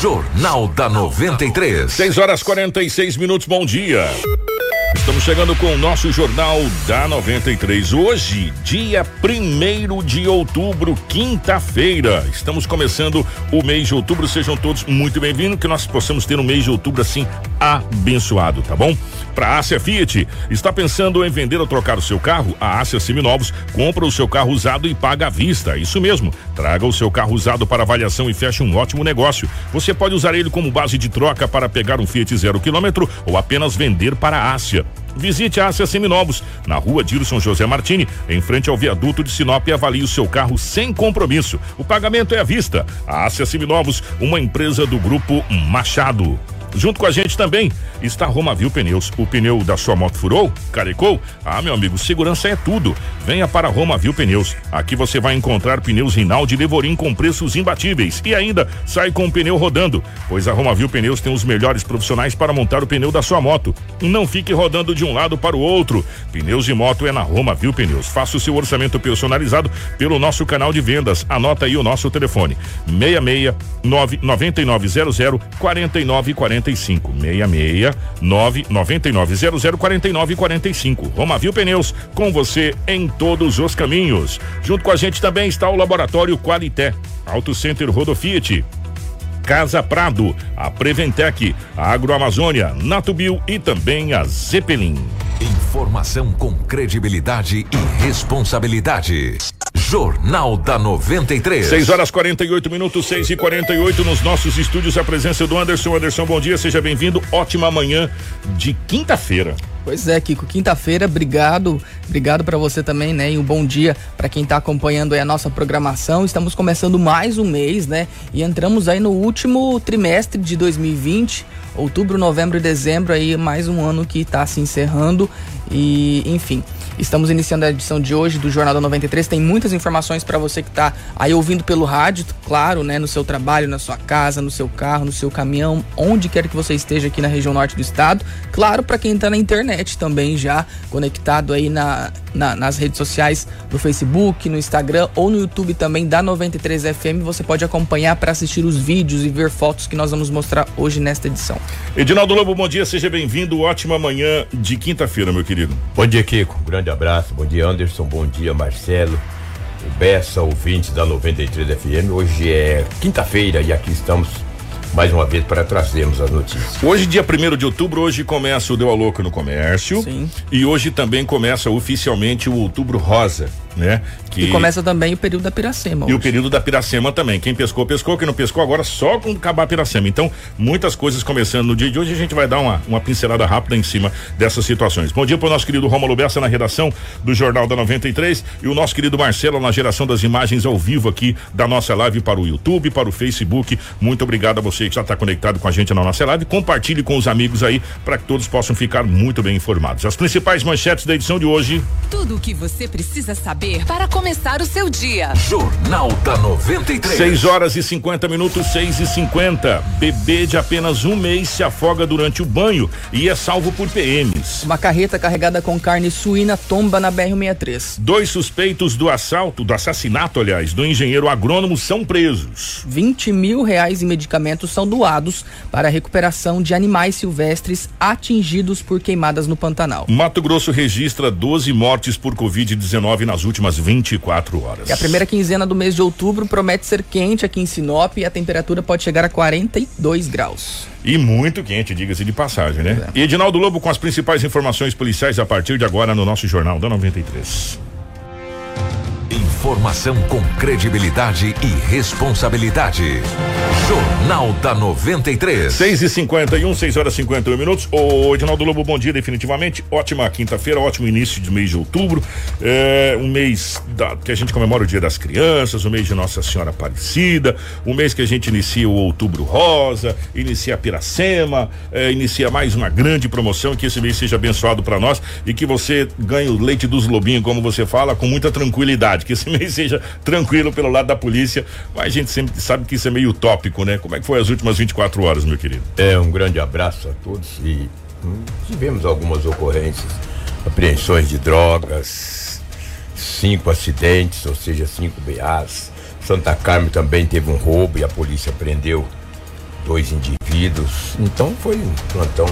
Jornal da 93. 6 horas 46 minutos, bom dia. Estamos chegando com o nosso Jornal da 93. Hoje, dia 1 de outubro, quinta-feira. Estamos começando o mês de outubro. Sejam todos muito bem-vindos. Que nós possamos ter um mês de outubro assim abençoado, tá bom? Para a Ásia Fiat, está pensando em vender ou trocar o seu carro? A Ásia Seminovos compra o seu carro usado e paga à vista. Isso mesmo. Traga o seu carro usado para avaliação e feche um ótimo negócio. Você pode usar ele como base de troca para pegar um Fiat zero quilômetro ou apenas vender para a Ásia. Visite a Ásia Seminovos, na rua Dilson José Martini, em frente ao viaduto de Sinop e avalie o seu carro sem compromisso. O pagamento é à vista. A Ásia Seminovos, uma empresa do grupo Machado. Junto com a gente também está Romavil Pneus. O pneu da sua moto furou? Carecou? Ah, meu amigo, segurança é tudo. Venha para Romavil Pneus. Aqui você vai encontrar pneus Rinaldi e Devorim com preços imbatíveis e ainda sai com o pneu rodando, pois a Romavil Pneus tem os melhores profissionais para montar o pneu da sua moto. Não fique rodando de um lado para o outro. Pneus de moto é na Romavil Pneus. Faça o seu orçamento personalizado pelo nosso canal de vendas. Anota aí o nosso telefone: 66 9900 4945 66 99900 4945. Romavil Pneus, com você em todos os caminhos. Junto com a gente também está o Laboratório Qualité, Auto Center Rodofiat. Casa Prado, a Preventec, a Agroamazônia, Natubio e também a Zeppelin. Informação com credibilidade e responsabilidade. Jornal da 93. 6 horas 48 minutos, 6 e 48 nos nossos estúdios. A presença do Anderson. Anderson, bom dia, seja bem-vindo. Ótima manhã de quinta-feira. Pois é, Kiko, quinta-feira, obrigado, obrigado para você também, né? E um bom dia para quem tá acompanhando a nossa programação. Estamos começando mais um mês, né? E entramos aí no último trimestre de 2020, outubro, novembro e dezembro aí mais um ano que tá se encerrando e, enfim, Estamos iniciando a edição de hoje do Jornal da 93. Tem muitas informações para você que está aí ouvindo pelo rádio, claro, né, no seu trabalho, na sua casa, no seu carro, no seu caminhão, onde quer que você esteja aqui na região norte do estado. Claro, para quem está na internet também já conectado aí na, na, nas redes sociais, no Facebook, no Instagram ou no YouTube também da 93 FM, você pode acompanhar para assistir os vídeos e ver fotos que nós vamos mostrar hoje nesta edição. Edinaldo Lobo, bom dia, seja bem-vindo. Ótima manhã de quinta-feira, meu querido. Bom dia, Kiko. Grande grande abraço. Bom dia, Anderson. Bom dia, Marcelo. O Bessa, ouvinte da 93 FM. Hoje é quinta-feira e aqui estamos mais uma vez para trazermos as notícias. Hoje, dia 1 de outubro, hoje começa o Deu a Louco no Comércio. Sim. E hoje também começa oficialmente o Outubro Rosa né? Que... E começa também o período da Piracema. E hoje. o período da Piracema também. Quem pescou, pescou. Quem não pescou, agora só com acabar a Piracema. Então, muitas coisas começando no dia de hoje. A gente vai dar uma, uma pincelada rápida em cima dessas situações. Bom dia para o nosso querido Romulo Bessa na redação do Jornal da 93 e o nosso querido Marcelo na geração das imagens ao vivo aqui da nossa live para o YouTube, para o Facebook. Muito obrigado a você que já está conectado com a gente na nossa live. Compartilhe com os amigos aí para que todos possam ficar muito bem informados. As principais manchetes da edição de hoje. Tudo o que você precisa saber saber para começar o seu dia. Jornal da 93. 6 horas e 50 minutos, 6 e 50. Bebê de apenas um mês se afoga durante o banho e é salvo por PMs. Uma carreta carregada com carne suína tomba na BR-63. Dois suspeitos do assalto, do assassinato, aliás, do engenheiro agrônomo são presos. 20 mil reais em medicamentos são doados para a recuperação de animais silvestres atingidos por queimadas no Pantanal. Mato Grosso registra 12 mortes por Covid-19 nas últimas últimas 24 horas. E a primeira quinzena do mês de outubro promete ser quente aqui em Sinop e a temperatura pode chegar a 42 graus. E muito quente, diga-se de passagem, né? É. E Edinaldo Lobo com as principais informações policiais a partir de agora no nosso Jornal da 93. Informação com credibilidade e responsabilidade. Jornal da 93. 6 e 51 6 horas e 51 minutos. Ô, Edinaldo Lobo, bom dia, definitivamente. Ótima quinta-feira, ótimo início de mês de outubro. É, um mês da, que a gente comemora o Dia das Crianças, o mês de Nossa Senhora Aparecida, o mês que a gente inicia o Outubro Rosa, inicia a Piracema, é, inicia mais uma grande promoção. Que esse mês seja abençoado para nós e que você ganhe o leite dos lobinhos, como você fala, com muita tranquilidade. Que esse mês seja tranquilo pelo lado da polícia, mas a gente sempre sabe que isso é meio utópico, né? Como é que foi as últimas 24 horas, meu querido? É, um grande abraço a todos e hum, tivemos algumas ocorrências, apreensões de drogas, cinco acidentes, ou seja, cinco BAs. Santa Carmen também teve um roubo e a polícia prendeu dois indivíduos. Então foi um plantão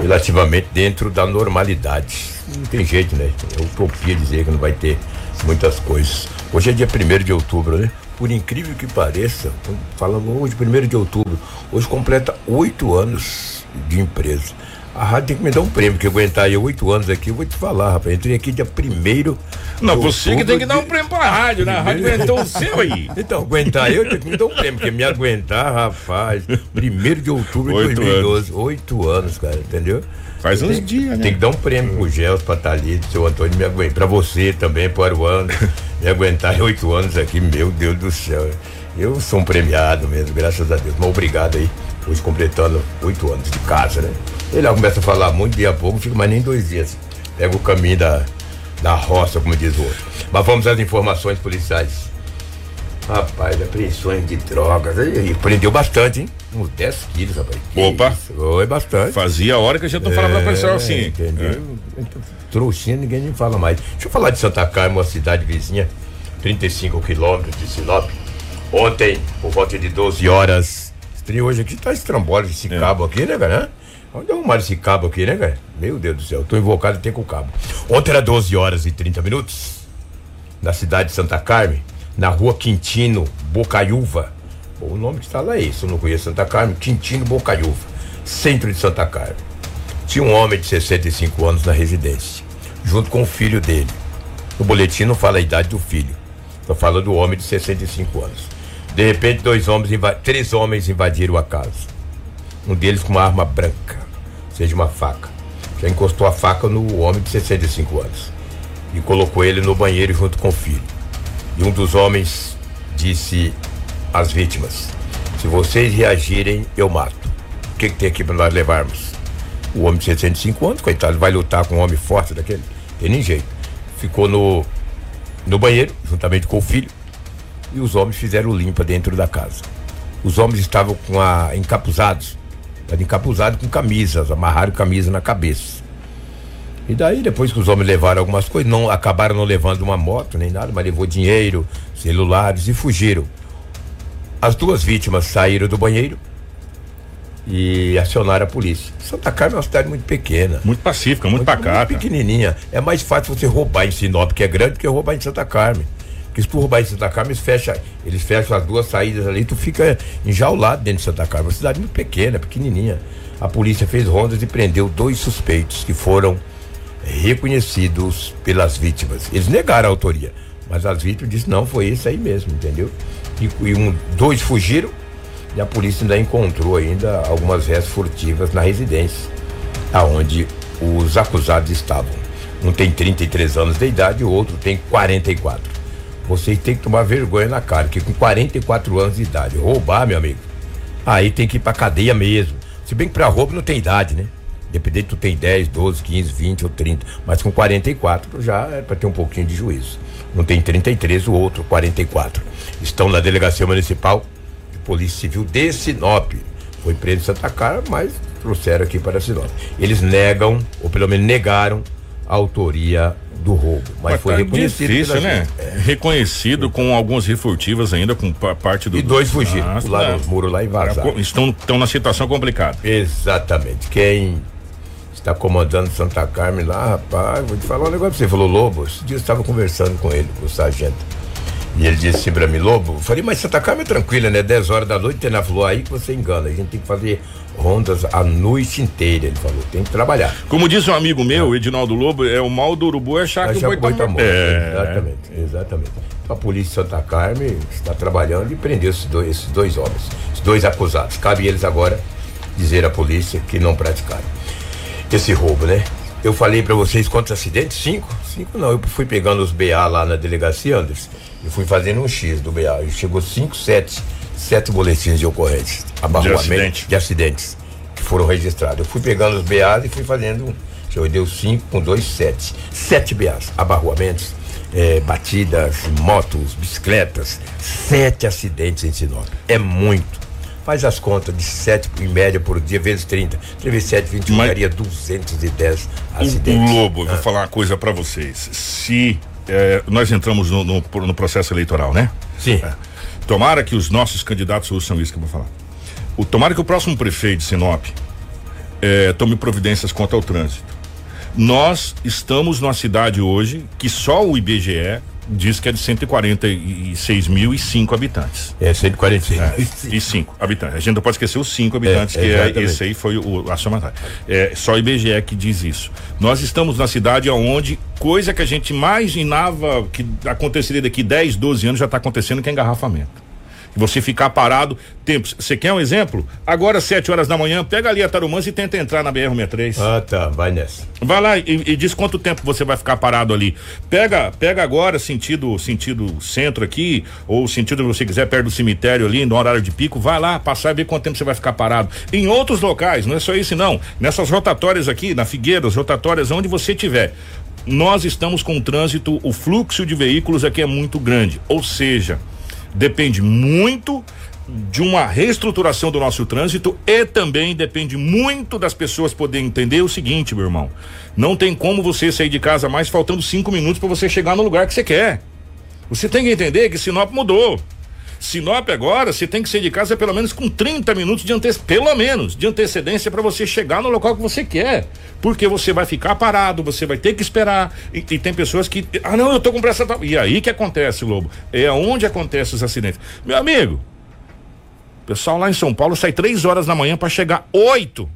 relativamente dentro da normalidade. Não tem jeito, né? É utopia dizer que não vai ter muitas coisas. Hoje é dia 1 de outubro, né? Por incrível que pareça, falando hoje, 1 de outubro, hoje completa oito anos de empresa. A rádio tem que me dar um prêmio, que aguentar aí oito anos aqui, eu vou te falar, rapaz. Entrei aqui dia primeiro. Não, você que tem que dar um prêmio pra rádio, né? A rádio aguentou o seu aí. Então, aguentar eu tenho que me dar um prêmio, porque me aguentar, rapaz, primeiro de outubro de 2012. Oito anos, cara, entendeu? Faz uns dias, né? Tem que dar um prêmio pro Gels, pra Thalita, seu Antônio me aguentar. Pra você também, pro Aruano, me aguentar oito anos aqui, meu Deus do céu. Eu sou um premiado mesmo, graças a Deus. Mas obrigado aí, hoje completando oito anos de casa, né? Ele começa a falar muito, dia a pouco, fica mais nem dois dias. Pega o caminho da, da roça, como diz o outro. Mas vamos às informações policiais. Rapaz, apreensões de drogas. Aí, prendeu bastante, hein? Uns 10 quilos, rapaz. Que Opa! Foi bastante. Fazia hora que a gente não é, falava pra pessoal assim. Entendeu? É. Trouxinha, ninguém nem fala mais. Deixa eu falar de Santa Carmen, uma cidade vizinha, 35 quilômetros de Sinop. Ontem, por volta de 12 horas, estreou hoje aqui, tá estrambólico esse é. cabo aqui, né, cara? Onde arrumaram esse cabo aqui, né, velho? Meu Deus do céu, tô invocado até com o cabo. Ontem era 12 horas e 30 minutos, na cidade de Santa Carmen, na rua Quintino Bocaiúva. o nome que está lá é esse, eu não conheço Santa Carmen, Quintino Bocaiúva, centro de Santa Carmen. Tinha um homem de 65 anos na residência, junto com o filho dele. No boletim não fala a idade do filho, só fala do homem de 65 anos. De repente, dois homens, três homens invadiram a casa um deles com uma arma branca, seja uma faca. Já encostou a faca no homem de 65 anos e colocou ele no banheiro junto com o filho. E um dos homens disse às vítimas: Se vocês reagirem, eu mato. O que, que tem aqui para nós levarmos? O homem de 65 anos, coitado, vai lutar com um homem forte daquele? Tem nem jeito. Ficou no, no banheiro, juntamente com o filho, e os homens fizeram limpa dentro da casa. Os homens estavam com a, encapuzados Estava encapuzado com camisas, amarraram camisa na cabeça. E daí, depois que os homens levaram algumas coisas, não acabaram não levando uma moto nem nada, mas levou dinheiro, celulares e fugiram. As duas vítimas saíram do banheiro e acionaram a polícia. Santa Carmen é uma cidade muito pequena. Muito pacífica, muito, muito pacata. Muito pequenininha. É mais fácil você roubar em Sinop, que é grande, do que roubar em Santa Carmen. Porque se tu roubar em Santa Carmen, eles fecham, eles fecham as duas saídas ali, tu fica enjaulado dentro de Santa Carmen. Uma cidade muito pequena, pequenininha. A polícia fez rondas e prendeu dois suspeitos que foram reconhecidos pelas vítimas. Eles negaram a autoria, mas as vítimas disseram não, foi isso aí mesmo, entendeu? E, e um, dois fugiram e a polícia ainda encontrou ainda algumas restas furtivas na residência, aonde os acusados estavam. Um tem 33 anos de idade o outro tem 44. Vocês têm que tomar vergonha na cara, que com 44 anos de idade, roubar, meu amigo, aí tem que ir pra cadeia mesmo. Se bem que pra roubo não tem idade, né? Dependendo tu tem 10, 12, 15, 20 ou 30. Mas com 44 já é pra ter um pouquinho de juízo. Não tem 33, o outro 44. Estão na delegacia municipal de Polícia Civil de Sinop. Foi preso em Santa Cara, mas trouxeram aqui para Sinop. Eles negam, ou pelo menos negaram, a autoria do roubo. Mas, mas foi tá reconhecido. Difícil, né? É. Reconhecido com algumas refurtivas ainda, com parte do. E dois fugiram, ah, pularam os muros lá e vazaram. Estão, estão na situação complicada. Exatamente. Quem está comandando Santa Carmen lá, rapaz, vou te falar um negócio pra você. Falou, Lobo, esse dia eu estava conversando com ele, com o sargento. E ele disse assim pra mim, Lobo, eu falei, mas Santa Carmen é tranquila, né? 10 horas da noite, tem na falou aí que você engana. A gente tem que fazer rondas a noite inteira, ele falou, tem que trabalhar. Como disse um amigo meu, Edinaldo Lobo, é o mal do urubu é achar que o boi tá morto. É. Exatamente, exatamente. Então a polícia de Santa Carmen está trabalhando e prendeu esses dois, esses dois homens, esses dois acusados. Cabe eles agora dizer à polícia que não praticaram esse roubo, né? Eu falei para vocês quantos acidentes? Cinco? Cinco não, eu fui pegando os BA lá na delegacia, Anderson, e fui fazendo um X do BA. E chegou cinco, sete sete boletins de ocorrência, de, acidente. de acidentes que foram registrados. Eu fui pegando os BAs e fui fazendo, eu deu cinco com dois, sete. Sete BAs, abarroamentos, é, batidas, motos, bicicletas, sete acidentes em Sinop. É muito. Faz as contas de sete em média por dia, vezes 30. 3 vezes 7, 21, Mas, daria 210 acidentes. O Lobo, ah. vou falar uma coisa para vocês. Se é, nós entramos no, no, no, processo eleitoral, né? Sim. É Tomara que os nossos candidatos ouçam isso que eu vou falar. O, tomara que o próximo prefeito de Sinop é, tome providências quanto ao trânsito. Nós estamos numa cidade hoje que só o IBGE diz que é de 146 mil e cinco habitantes. É, 146. É, e cinco habitantes. A gente não pode esquecer os cinco habitantes, é, que é, esse aí foi o, a somatória. É só o IBGE que diz isso. Nós estamos na cidade onde coisa que a gente imaginava que aconteceria daqui 10, 12 anos já está acontecendo, que é engarrafamento você ficar parado tempos. Você quer um exemplo? Agora, 7 horas da manhã, pega ali a Tarumãs e tenta entrar na BR-63. Ah, tá, vai nessa. Vai lá e, e, diz quanto tempo você vai ficar parado ali. Pega, pega agora sentido, sentido centro aqui, ou sentido você quiser perto do cemitério ali, no horário de pico, vai lá passar e ver quanto tempo você vai ficar parado. Em outros locais, não é só isso não. Nessas rotatórias aqui, na Figueiras, rotatórias onde você tiver nós estamos com o trânsito, o fluxo de veículos aqui é muito grande. Ou seja, depende muito de uma reestruturação do nosso trânsito e também depende muito das pessoas poderem entender o seguinte, meu irmão. Não tem como você sair de casa mais faltando cinco minutos para você chegar no lugar que você quer. Você tem que entender que Sinop mudou. Sinop agora, você tem que sair de casa pelo menos com 30 minutos de antecedência, pelo menos, de antecedência para você chegar no local que você quer. Porque você vai ficar parado, você vai ter que esperar. E, e tem pessoas que. Ah, não, eu tô com pressa. E aí que acontece, Lobo? É onde acontecem os acidentes. Meu amigo, o pessoal lá em São Paulo sai três horas da manhã para chegar oito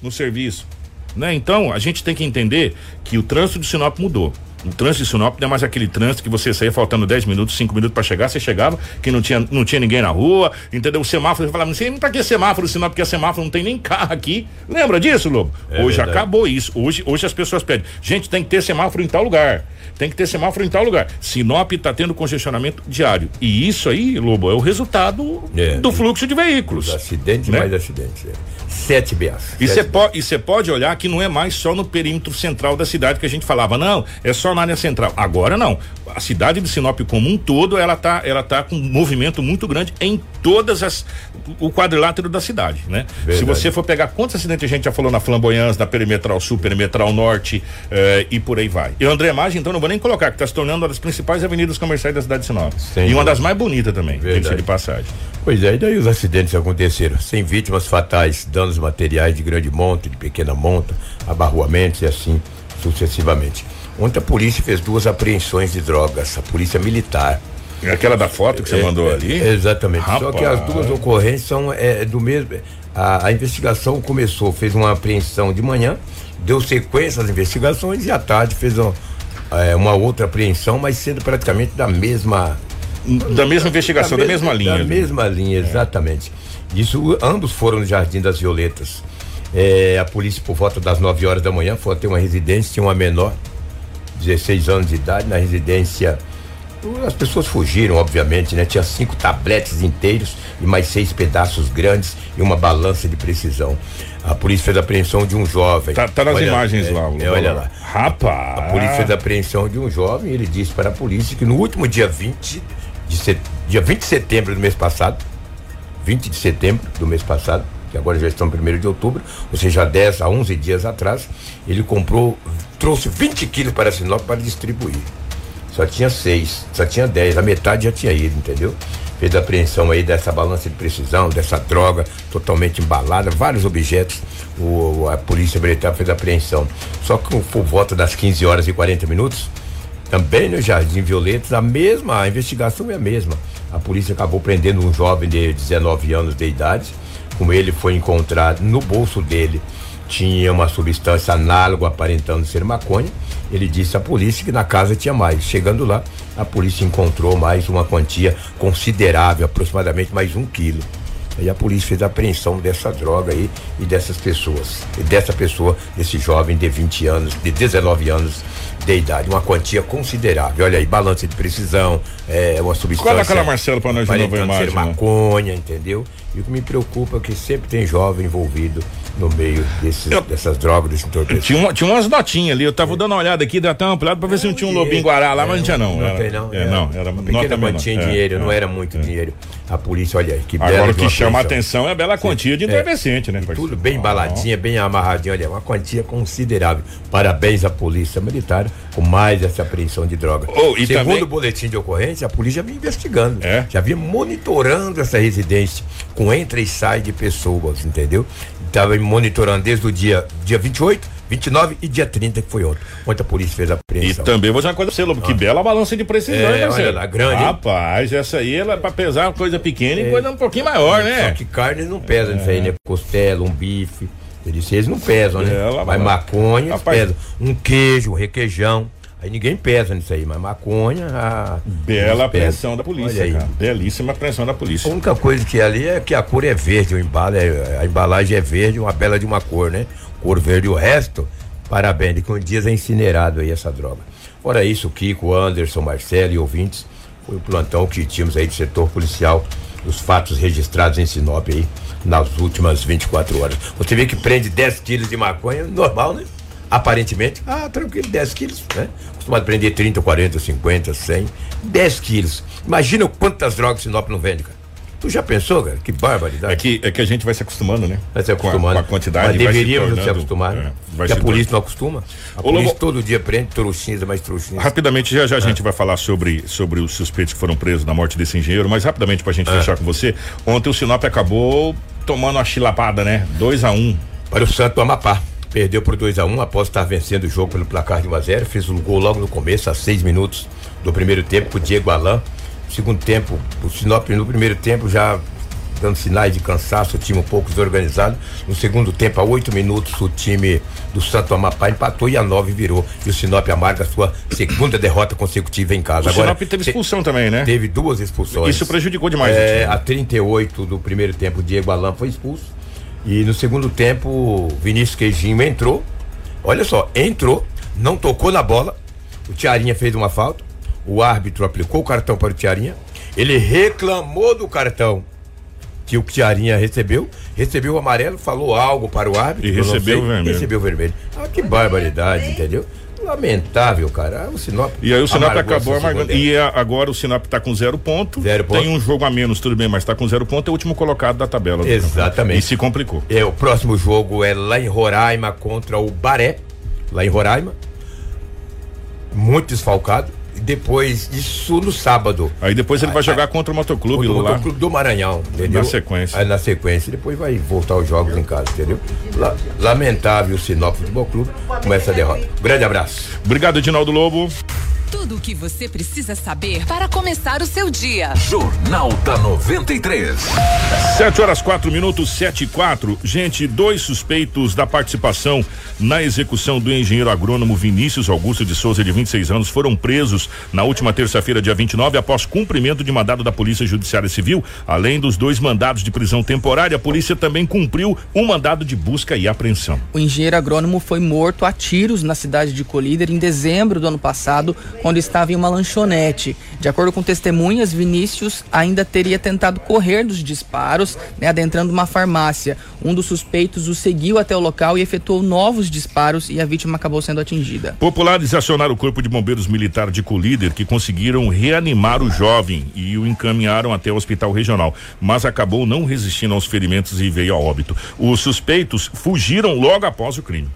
no serviço. Né? Então, a gente tem que entender que o trânsito de Sinop mudou. O trânsito de Sinop não é mais aquele trânsito que você saía faltando 10 minutos, 5 minutos para chegar, você chegava, que não tinha, não tinha ninguém na rua, entendeu? O semáforo, você falava, não sei pra que semáforo, Sinop, porque a semáforo não tem nem carro aqui. Lembra disso, Lobo? É hoje verdade. acabou isso. Hoje, hoje as pessoas pedem, gente, tem que ter semáforo em tal lugar. Tem que ter semáforo em tal lugar. Sinop está tendo congestionamento diário. E isso aí, Lobo, é o resultado é, do fluxo de veículos. Acidente né? mais acidente. É. Sete BAs. E você pode, pode olhar que não é mais só no perímetro central da cidade que a gente falava, não, é só na área central. Agora não. A cidade de Sinop como um todo, ela tá, ela tá com um movimento muito grande em todas as o quadrilátero da cidade, né? Verdade. Se você for pegar quantos acidentes a gente já falou na Flamboyance, na Perimetral Sul, Perimetral Norte eh, e por aí vai. E o André Magem, então não vou nem colocar, que está se tornando uma das principais avenidas comerciais da cidade de Sinop. Sem e uma das mais bonitas também, diga de passagem. Pois é, e daí os acidentes aconteceram, sem vítimas fatais, danos materiais de grande monta, de pequena monta, abarroamentos e assim sucessivamente. Ontem a polícia fez duas apreensões de drogas, a polícia militar. Aquela da foto que você é, mandou ali? Exatamente. Rapaz. Só que as duas ocorrências são é, do mesmo. A, a, investigação começou, fez uma apreensão de manhã, deu sequência às investigações e à tarde fez uma, é, uma outra apreensão, mas sendo praticamente da mesma da mesma investigação, da, da mesma, linha. Da mesma linha, exatamente. Isso, ambos foram no Jardim das Violetas. É, a polícia, por volta das 9 horas da manhã, foi até uma residência, tinha uma menor, 16 anos de idade, na residência. As pessoas fugiram, obviamente, né? Tinha cinco tabletes inteiros e mais seis pedaços grandes e uma balança de precisão. A polícia fez a apreensão de um jovem. Tá, tá nas olha, imagens é, lá, é, olha lá. Rapaz. A polícia fez a apreensão de um jovem e ele disse para a polícia que no último dia 20 de set... dia 20 de setembro do mês passado, 20 de setembro do mês passado, que agora já estão no 1 de outubro, ou seja, 10 a 11 dias atrás, ele comprou, trouxe 20 quilos para Sinop para distribuir. Só tinha seis, só tinha 10, a metade já tinha ido, entendeu? Fez a apreensão aí dessa balança de precisão, dessa droga totalmente embalada, vários objetos. O, a polícia militar fez a apreensão. Só que por volta das 15 horas e 40 minutos, também no Jardim Violetas, a mesma, a investigação é a mesma. A polícia acabou prendendo um jovem de 19 anos de idade. Com ele foi encontrado no bolso dele tinha uma substância análoga aparentando ser maconha. Ele disse à polícia que na casa tinha mais. Chegando lá, a polícia encontrou mais uma quantia considerável, aproximadamente mais um quilo. Aí a polícia fez a apreensão dessa droga aí e dessas pessoas. E dessa pessoa, desse jovem de 20 anos, de 19 anos de idade, uma quantia considerável. Olha aí, balança de precisão, é uma substância. Qual é aquela Marcelo para nós de novo imagem? Ser maconha, entendeu? E o que me preocupa é que sempre tem jovem envolvido no meio desses, eu, dessas drogas, desse entorpecente. Tinha, uma, tinha umas notinhas ali, eu tava é. dando uma olhada aqui, deu até uma ampliada pra ver se não tinha um lobinho guará lá, é, mas não tinha não. Não, era, não, é, não, era uma pequena quantia de dinheiro, não era muito dinheiro. A polícia, olha aí, que Agora o que chama a atenção é a bela quantia de entorpecente, né? Tudo bem embaladinha, bem amarradinho, olha, uma quantia considerável. Parabéns à polícia militar com mais essa apreensão de droga. Oh, Segundo também- o boletim de ocorrência, a polícia vinha investigando. É? Já vinha monitorando essa residência com entra e sai de pessoas, entendeu? Estava monitorando desde o dia, dia 28, 29 e dia 30, que foi ontem. Ontem a polícia fez a E apreensão. também vou dizer uma coisa pra você, Lobo, que bela balança de precisão, É, hein, parceiro? olha lá, grande, hein? Rapaz, essa aí ela é pra pesar uma coisa pequena e coisa um pouquinho maior, Só né? que carne não pesa nisso aí, né? Costela, um bife. Eles, eles não pesam, né? É, ela mas vai- maconha, Rapaz- pesa. Um queijo, um requeijão. Aí ninguém pesa nisso aí, mas maconha. Ah, Bela apreensão da polícia, cara. Belíssima apreensão da A polícia. única coisa que ali é que a cor é verde, o embalo é, a embalagem é verde, uma bela de uma cor, né? Cor verde. O resto, parabéns, de que um dia é incinerado aí essa droga. Fora isso, Kiko, Anderson, Marcelo e ouvintes, foi o plantão que tínhamos aí do setor policial, os fatos registrados em Sinop aí nas últimas 24 horas. Você vê que prende 10 quilos de maconha, normal, né? Aparentemente, ah, tranquilo, 10 quilos, né? Costumado prender 30, 40, 50, 100, 10 quilos. Imagina quantas drogas Sinop não vende, cara. Tu já pensou, cara? Que barbaridade. É que, é que a gente vai se acostumando, né? Vai se Com a- acostumando. Com a, quantidade Mas vai se deveríamos se, tornando- acostumar. é, né? Porque a se polícia não acostuma. A Ô, polícia Lobo- todo dia prende trouxinhas, mais trouxinhas. Rapidamente, já já Ah. a gente vai falar sobre, sobre os suspeitos que foram presos na morte desse engenheiro, mas rapidamente pra gente Ah. fechar com você, ontem o Sinop acabou tomando uma chilapada, né? 2 a 1 um. Para o Santo Amapá. Perdeu por 2 a 1 após estar vencendo o jogo pelo placar de 1 a 0 Fez um gol logo no começo, a 6 minutos do primeiro tempo, com o Diego Alain. Segundo tempo, o Sinop no primeiro tempo já dando sinais de cansaço, o time um pouco desorganizado. No segundo tempo, a 8 minutos, o time do Santo Amapá empatou e a 9 virou. E o Sinop amarga a sua segunda derrota consecutiva em casa. O Sinop teve te- expulsão também, né? Teve duas expulsões. Isso prejudicou demais É, a 38 do primeiro tempo, o Diego Alain foi expulso. E no segundo tempo, o Vinícius Queijinho entrou. Olha só, entrou, não tocou na bola. O Tiarinha fez uma falta. O árbitro aplicou o cartão para o Tiarinha. Ele reclamou do cartão que o Tiarinha recebeu. Recebeu o amarelo, falou algo para o árbitro. E recebeu sei, o vermelho. Recebeu o vermelho. Ah, que barbaridade, entendeu? Lamentável, cara. O Sinop. E aí o Sinop acabou amargando. E a- agora o Sinop tá com zero ponto. Zero ponto. Tem um jogo a menos, tudo bem, mas tá com zero ponto, é o último colocado da tabela. Exatamente. E se complicou. É, o próximo jogo é lá em Roraima contra o Baré, lá em Roraima. Muito desfalcado. Depois disso no sábado. Aí depois ele vai jogar contra o Motoclube contra o lá. Motoclube do Maranhão, entendeu? Na sequência. Aí na sequência, depois vai voltar os jogos em casa, entendeu? La- lamentável o Sinop Futebol Clube com essa derrota. Grande abraço. Obrigado, Edinaldo Lobo. Tudo o que você precisa saber para começar o seu dia. Jornal da 93. 7 horas 4 minutos, 7 e 4. Gente, dois suspeitos da participação na execução do engenheiro agrônomo Vinícius Augusto de Souza, de 26 anos, foram presos na última terça-feira, dia 29, após cumprimento de mandado da Polícia Judiciária Civil. Além dos dois mandados de prisão temporária, a polícia também cumpriu um mandado de busca e apreensão. O engenheiro agrônomo foi morto a tiros na cidade de Colíder em dezembro do ano passado, quando estava em uma lanchonete. De acordo com testemunhas, Vinícius ainda teria tentado correr dos disparos, né, adentrando uma farmácia. Um dos suspeitos o seguiu até o local e efetuou novos disparos e a vítima acabou sendo atingida. Populares acionaram o Corpo de Bombeiros Militar de Colíder, que conseguiram reanimar o jovem e o encaminharam até o hospital regional, mas acabou não resistindo aos ferimentos e veio a óbito. Os suspeitos fugiram logo após o crime.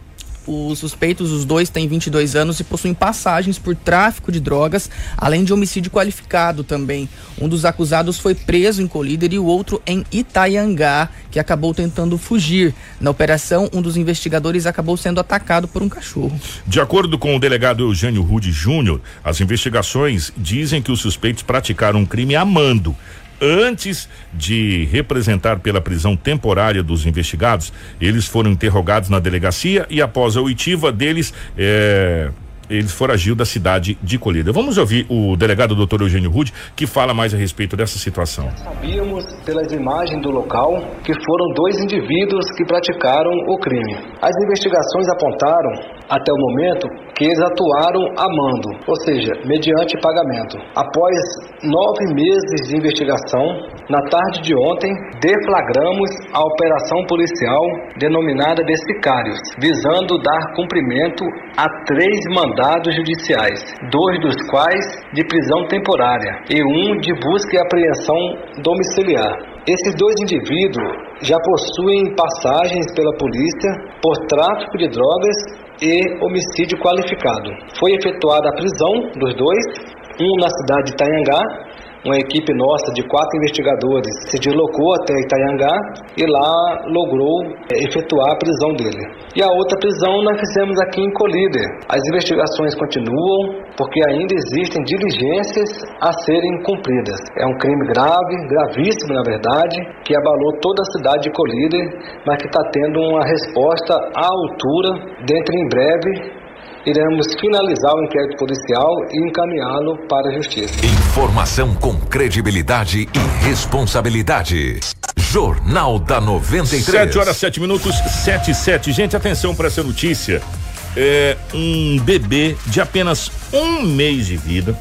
Os suspeitos, os dois, têm 22 anos e possuem passagens por tráfico de drogas, além de homicídio qualificado também. Um dos acusados foi preso em Colíder e o outro em Itaiangá, que acabou tentando fugir. Na operação, um dos investigadores acabou sendo atacado por um cachorro. De acordo com o delegado Eugênio Rude Júnior, as investigações dizem que os suspeitos praticaram um crime a mando. Antes de representar pela prisão temporária dos investigados, eles foram interrogados na delegacia e após a oitiva deles, eh, eles foragiu da cidade de Colíder. Vamos ouvir o delegado doutor Eugênio Rude, que fala mais a respeito dessa situação. Sabíamos pelas imagens do local que foram dois indivíduos que praticaram o crime. As investigações apontaram, até o momento, que eles atuaram a mando, ou seja, mediante pagamento. Após nove meses de investigação, na tarde de ontem, deflagramos a operação policial denominada de Sicários, visando dar cumprimento a três mandados judiciais, dois dos quais de prisão temporária e um de busca e apreensão domiciliar. Esses dois indivíduos já possuem passagens pela polícia por tráfico de drogas e homicídio qualificado. Foi efetuada a prisão dos dois, um na cidade de Itanhangá uma equipe nossa de quatro investigadores se deslocou até Itaiangá e lá logrou é, efetuar a prisão dele. E a outra prisão nós fizemos aqui em Colíder. As investigações continuam porque ainda existem diligências a serem cumpridas. É um crime grave, gravíssimo na verdade, que abalou toda a cidade de Colíder, mas que está tendo uma resposta à altura. Dentro em breve iremos finalizar o inquérito policial e encaminhá-lo para a justiça. Informação com credibilidade e responsabilidade. Jornal da 93. 7 horas 7 minutos, 7 e 7. Gente, atenção para essa notícia. É, um bebê de apenas um mês de vida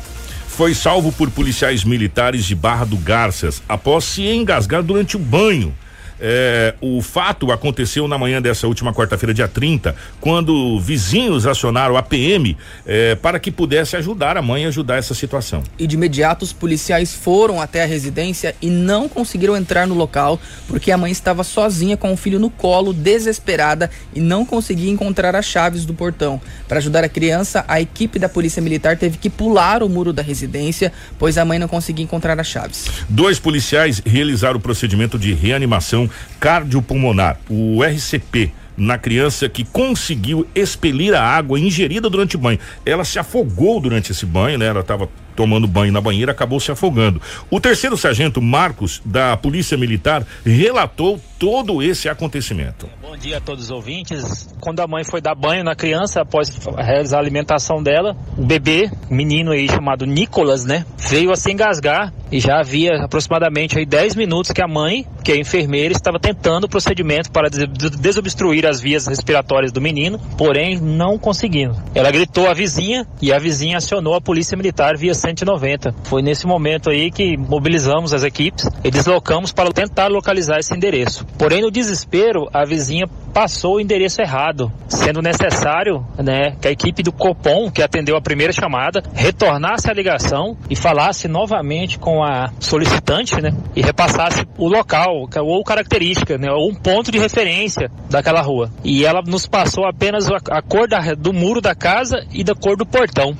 foi salvo por policiais militares de Barra do Garças após se engasgar durante o banho é, o fato aconteceu na manhã dessa última quarta-feira, dia 30, quando vizinhos acionaram a PM é, para que pudesse ajudar a mãe a ajudar essa situação. E de imediato os policiais foram até a residência e não conseguiram entrar no local porque a mãe estava sozinha com o filho no colo, desesperada e não conseguia encontrar as chaves do portão. Para ajudar a criança, a equipe da Polícia Militar teve que pular o muro da residência, pois a mãe não conseguia encontrar as chaves. Dois policiais realizaram o procedimento de reanimação cardiopulmonar, o RCP, na criança que conseguiu expelir a água ingerida durante o banho. Ela se afogou durante esse banho, né? Ela estava tomando banho na banheira, acabou se afogando. O terceiro sargento Marcos, da Polícia Militar, relatou todo esse acontecimento. Bom dia a todos os ouvintes. Quando a mãe foi dar banho na criança, após realizar a alimentação dela, o bebê, menino aí chamado Nicolas, né, veio a se engasgar e já havia aproximadamente aí 10 minutos que a mãe, que é enfermeira, estava tentando o procedimento para desobstruir as vias respiratórias do menino, porém não conseguindo. Ela gritou à vizinha e a vizinha acionou a polícia militar via 190. Foi nesse momento aí que mobilizamos as equipes e deslocamos para tentar localizar esse endereço. Porém, no desespero, a vizinha passou o endereço errado, sendo necessário, né, que a equipe do Copom, que atendeu a primeira chamada, retornasse a ligação e falasse novamente com a solicitante, né, e repassasse o local ou característica, né, ou um ponto de referência daquela rua. E ela nos passou apenas a, a cor da, do muro da casa e da cor do portão.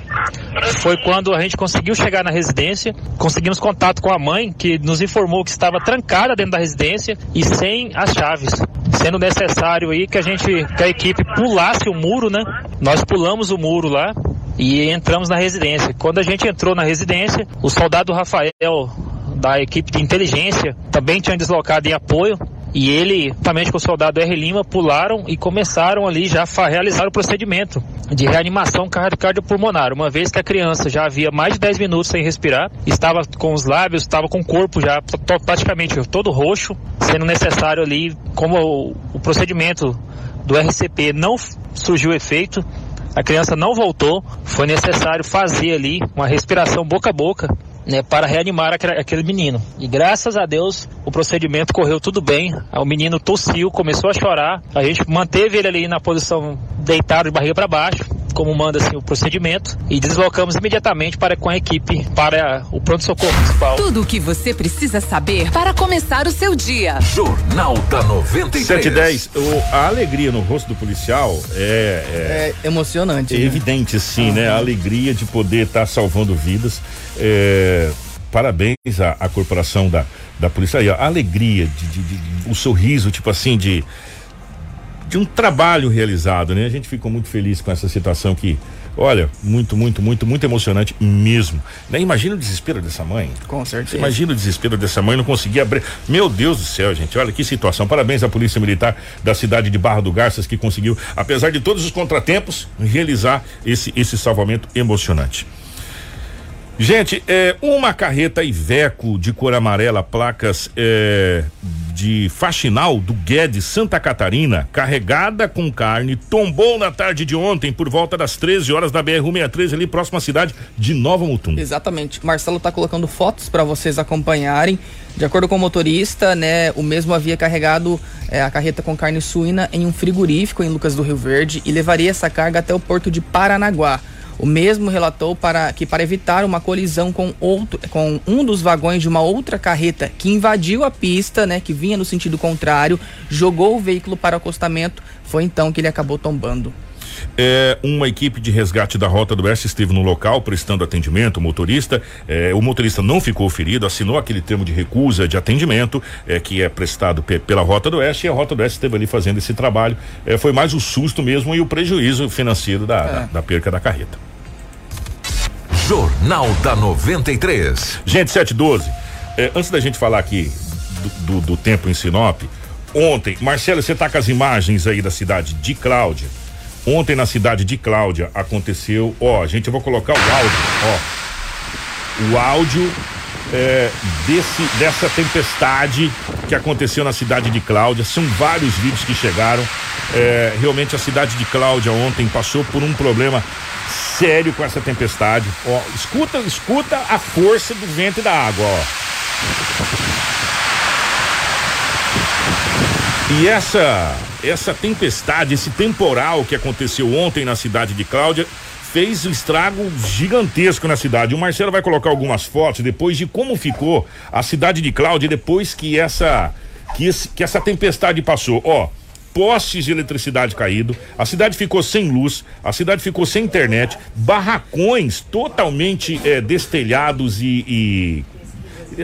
Foi quando a gente conseguiu chegar na residência, conseguimos contato com a mãe, que nos informou que estava trancada dentro da residência e sem as chaves. Sendo necessário aí que a gente, que a equipe pulasse o muro, né? Nós pulamos o muro lá e entramos na residência. Quando a gente entrou na residência, o soldado Rafael da equipe de inteligência também tinha deslocado em apoio e ele, juntamente com o soldado R. Lima, pularam e começaram ali já a realizar o procedimento de reanimação cardiopulmonar, uma vez que a criança já havia mais de 10 minutos sem respirar, estava com os lábios, estava com o corpo já praticamente todo roxo, sendo necessário ali, como o, o procedimento do RCP não surgiu efeito, a criança não voltou, foi necessário fazer ali uma respiração boca a boca né, para reanimar aquele menino. E graças a Deus o procedimento correu tudo bem. O menino tossiu, começou a chorar. A gente manteve ele ali na posição deitado de barriga para baixo como manda assim, o procedimento e deslocamos imediatamente para com a equipe para o pronto-socorro municipal. Tudo o que você precisa saber para começar o seu dia. Jornal da 93. 710. O, a alegria no rosto do policial é. É, é emocionante. É né? evidente, sim, né? A alegria de poder estar tá salvando vidas. É, parabéns à, à corporação da, da polícia. Aí, a alegria, de, de, de, o sorriso, tipo assim, de de um trabalho realizado, né? A gente ficou muito feliz com essa situação que, olha, muito, muito, muito, muito emocionante mesmo. Né? Imagina o desespero dessa mãe. Com certeza. Imagina o desespero dessa mãe, não conseguia abrir. Meu Deus do céu, gente, olha que situação. Parabéns à Polícia Militar da cidade de Barra do Garças que conseguiu, apesar de todos os contratempos, realizar esse, esse salvamento emocionante. Gente, é, uma carreta Iveco de cor amarela, placas é, de Faxinal do Guedes, Santa Catarina, carregada com carne, tombou na tarde de ontem por volta das 13 horas da BR-163 ali próxima à cidade de Nova Mutum. Exatamente. Marcelo está colocando fotos para vocês acompanharem. De acordo com o motorista, né, o mesmo havia carregado é, a carreta com carne suína em um frigorífico em Lucas do Rio Verde e levaria essa carga até o porto de Paranaguá. O mesmo relatou para que para evitar uma colisão com outro, com um dos vagões de uma outra carreta que invadiu a pista, né, que vinha no sentido contrário, jogou o veículo para o acostamento, foi então que ele acabou tombando. É, uma equipe de resgate da Rota do Oeste esteve no local prestando atendimento. O motorista, é, o motorista não ficou ferido, assinou aquele termo de recusa de atendimento é, que é prestado pe pela Rota do Oeste e a Rota do Oeste esteve ali fazendo esse trabalho. É, foi mais o susto mesmo e o prejuízo financeiro da, da, da perca da carreta. Jornal da 93. Gente, 712. É, antes da gente falar aqui do, do, do tempo em Sinop, ontem, Marcelo, você tá com as imagens aí da cidade de Cláudia. Ontem na cidade de Cláudia aconteceu, ó, gente, eu vou colocar o áudio, ó. O áudio é, desse, dessa tempestade que aconteceu na cidade de Cláudia. São vários vídeos que chegaram. É, realmente a cidade de Cláudia ontem passou por um problema sério com essa tempestade. Ó, escuta, escuta a força do vento e da água, ó. E essa essa tempestade, esse temporal que aconteceu ontem na cidade de Cláudia, fez um estrago gigantesco na cidade. O Marcelo vai colocar algumas fotos depois de como ficou a cidade de Cláudia depois que essa que, esse, que essa tempestade passou. Ó, postes de eletricidade caído, a cidade ficou sem luz, a cidade ficou sem internet, barracões totalmente é, destelhados e, e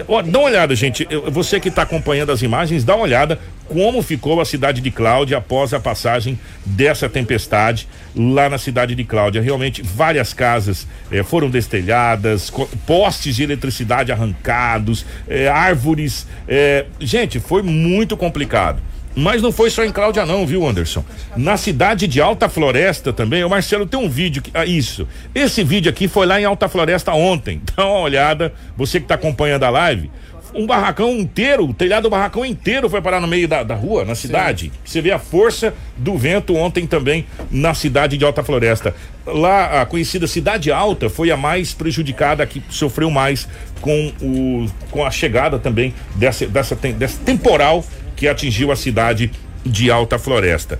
Ó, dá uma olhada, gente. Você que está acompanhando as imagens, dá uma olhada como ficou a cidade de Cláudia após a passagem dessa tempestade lá na cidade de Cláudia. Realmente, várias casas eh, foram destelhadas, postes de eletricidade arrancados, eh, árvores. Eh, gente, foi muito complicado. Mas não foi só em Cláudia não, viu, Anderson? Na cidade de Alta Floresta também, o Marcelo tem um vídeo que, ah, isso. Esse vídeo aqui foi lá em Alta Floresta ontem. Dá uma olhada, você que está acompanhando a live. Um barracão inteiro, o telhado do barracão inteiro foi parar no meio da, da rua, na cidade. Sim. Você vê a força do vento ontem também na cidade de Alta Floresta. Lá, a conhecida Cidade Alta foi a mais prejudicada, que sofreu mais com, o, com a chegada também dessa, dessa, dessa temporal que atingiu a cidade de Alta Floresta.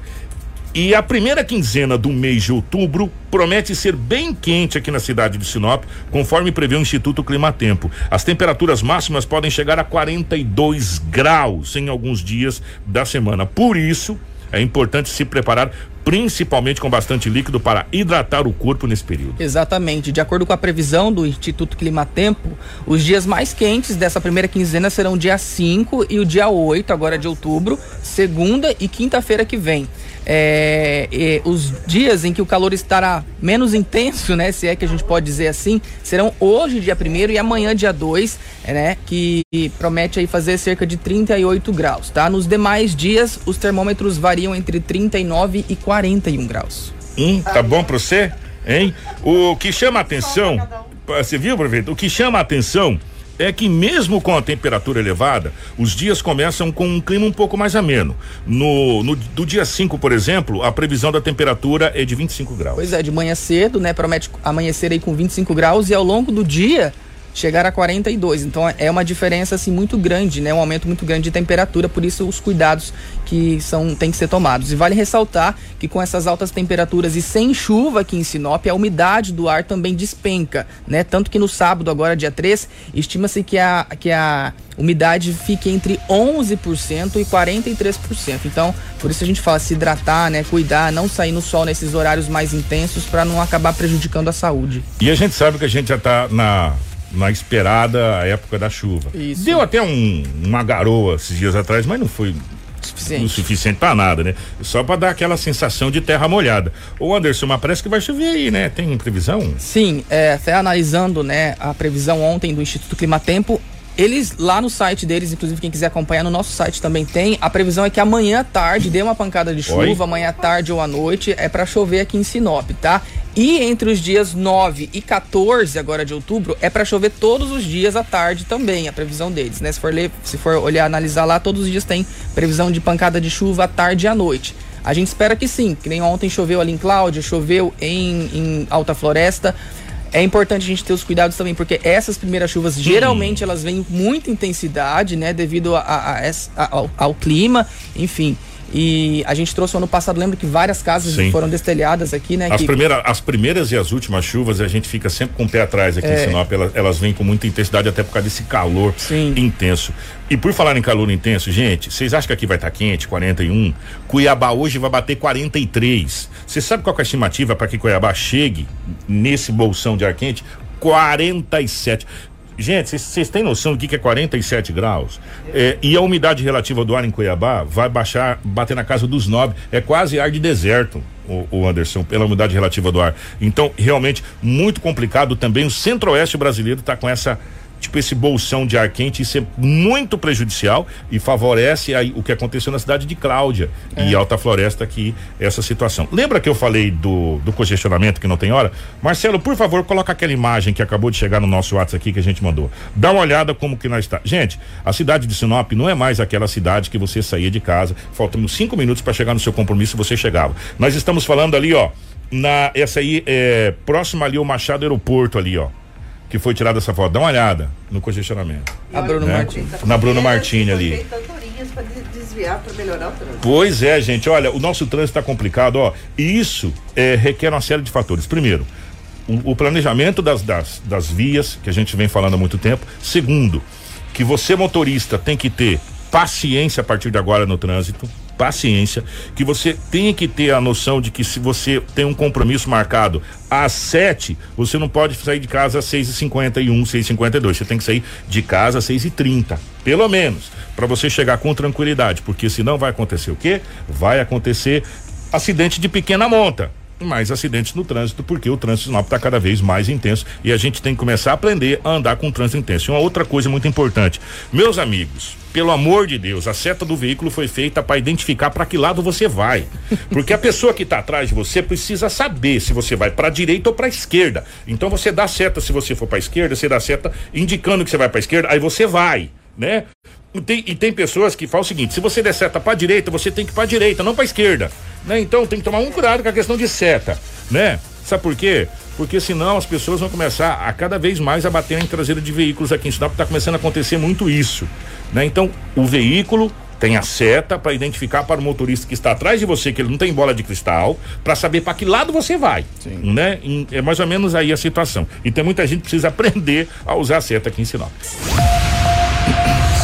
E a primeira quinzena do mês de outubro promete ser bem quente aqui na cidade de Sinop, conforme prevê o Instituto Climatempo. As temperaturas máximas podem chegar a 42 graus em alguns dias da semana. Por isso, é importante se preparar principalmente com bastante líquido para hidratar o corpo nesse período. Exatamente. De acordo com a previsão do Instituto Climatempo, os dias mais quentes dessa primeira quinzena serão dia 5 e o dia 8, agora de outubro, segunda e quinta-feira que vem é, é, os dias em que o calor estará menos intenso, né? Se é que a gente pode dizer assim, serão hoje, dia 1 e amanhã, dia 2, né? Que promete aí fazer cerca de 38 graus, tá? Nos demais dias, os termômetros variam entre 39 e 41 graus. Hum, tá bom pra você? Hein? O que chama a atenção, você viu, prefeito? O que chama a atenção é que mesmo com a temperatura elevada, os dias começam com um clima um pouco mais ameno. No, no do dia 5, por exemplo, a previsão da temperatura é de 25 graus. Pois é, de manhã cedo, né? Promete amanhecer aí com 25 graus e ao longo do dia chegar a 42. Então é uma diferença assim muito grande, né? Um aumento muito grande de temperatura, por isso os cuidados que são têm que ser tomados. E vale ressaltar que com essas altas temperaturas e sem chuva aqui em Sinop, a umidade do ar também despenca, né? Tanto que no sábado, agora dia 3, estima-se que a que a umidade fique entre 11% e 43%. Então, por isso a gente fala se hidratar, né, cuidar, não sair no sol nesses horários mais intensos para não acabar prejudicando a saúde. E a gente sabe que a gente já está na na esperada época da chuva. Isso. Deu até um, uma garoa esses dias atrás, mas não foi suficiente. o suficiente para nada, né? Só para dar aquela sensação de terra molhada. Ô Anderson, mas parece que vai chover aí, né? Tem previsão? Sim, é, até analisando, né, a previsão ontem do Instituto Climatempo, eles lá no site deles, inclusive quem quiser acompanhar no nosso site também tem. A previsão é que amanhã à tarde dê uma pancada de chuva, Oi? amanhã à tarde ou à noite é para chover aqui em Sinop, tá? E entre os dias 9 e 14 agora de outubro é para chover todos os dias à tarde também, a previsão deles, né? Se for ler, se for olhar, analisar lá, todos os dias tem previsão de pancada de chuva à tarde e à noite. A gente espera que sim, que nem ontem choveu ali em Cláudia, choveu em, em Alta Floresta. É importante a gente ter os cuidados também, porque essas primeiras chuvas geralmente elas vêm com muita intensidade, né? Devido a, a, a, ao, ao clima, enfim. E a gente trouxe ano passado, lembro que várias casas Sim. foram destelhadas aqui, né? As, que... primeira, as primeiras e as últimas chuvas a gente fica sempre com o pé atrás aqui é. em Sinop. Elas, elas vêm com muita intensidade, até por causa desse calor Sim. intenso. E por falar em calor intenso, gente, vocês acham que aqui vai estar tá quente, 41? Cuiabá hoje vai bater 43. Você sabe qual é a estimativa para que Cuiabá chegue nesse bolsão de ar quente? 47. Gente, vocês têm noção do que, que é 47 graus? É, e a umidade relativa do ar em Cuiabá vai baixar, bater na casa dos 9. É quase ar de deserto, o, o Anderson, pela umidade relativa do ar. Então, realmente, muito complicado também. O centro-oeste brasileiro está com essa tipo esse bolsão de ar quente, isso é muito prejudicial e favorece aí o que aconteceu na cidade de Cláudia é. e Alta Floresta aqui, essa situação. Lembra que eu falei do, do congestionamento que não tem hora? Marcelo, por favor, coloca aquela imagem que acabou de chegar no nosso WhatsApp aqui que a gente mandou. Dá uma olhada como que nós está. Gente, a cidade de Sinop não é mais aquela cidade que você saía de casa, faltando cinco minutos para chegar no seu compromisso você chegava. Nós estamos falando ali, ó, na essa aí é próxima ali ao Machado Aeroporto ali, ó que foi tirada essa foto. Dá uma olhada no congestionamento. A Bruno né? Martins. Na Bruno Martins ali. desviar para melhorar o trânsito. Pois é, gente. Olha, o nosso trânsito está complicado, ó. E isso é, requer uma série de fatores. Primeiro, o, o planejamento das, das, das vias, que a gente vem falando há muito tempo. Segundo, que você, motorista, tem que ter paciência a partir de agora no trânsito paciência, que você tem que ter a noção de que se você tem um compromisso marcado às sete, você não pode sair de casa às seis e cinquenta e um, seis e cinquenta e dois, você tem que sair de casa às seis e trinta, pelo menos, para você chegar com tranquilidade, porque senão vai acontecer o quê? Vai acontecer acidente de pequena monta mais acidentes no trânsito, porque o trânsito Sinop está cada vez mais intenso e a gente tem que começar a aprender a andar com o trânsito intenso. E uma outra coisa muito importante, meus amigos, pelo amor de Deus, a seta do veículo foi feita para identificar para que lado você vai. Porque a pessoa que está atrás de você precisa saber se você vai para a direita ou para a esquerda. Então você dá seta se você for para a esquerda, você dá seta indicando que você vai para a esquerda, aí você vai, né? E tem, e tem pessoas que falam o seguinte: se você der seta para direita, você tem que ir para direita, não para esquerda. Né? Então tem que tomar um cuidado com a questão de seta, né? Sabe por quê? Porque senão as pessoas vão começar a cada vez mais a bater em traseira de veículos aqui em Sinop, está começando a acontecer muito isso, né? Então, o veículo tem a seta para identificar para o motorista que está atrás de você que ele não tem bola de cristal, para saber para que lado você vai, Sim. né? É mais ou menos aí a situação. E tem muita gente que precisa aprender a usar a seta aqui em Sinop.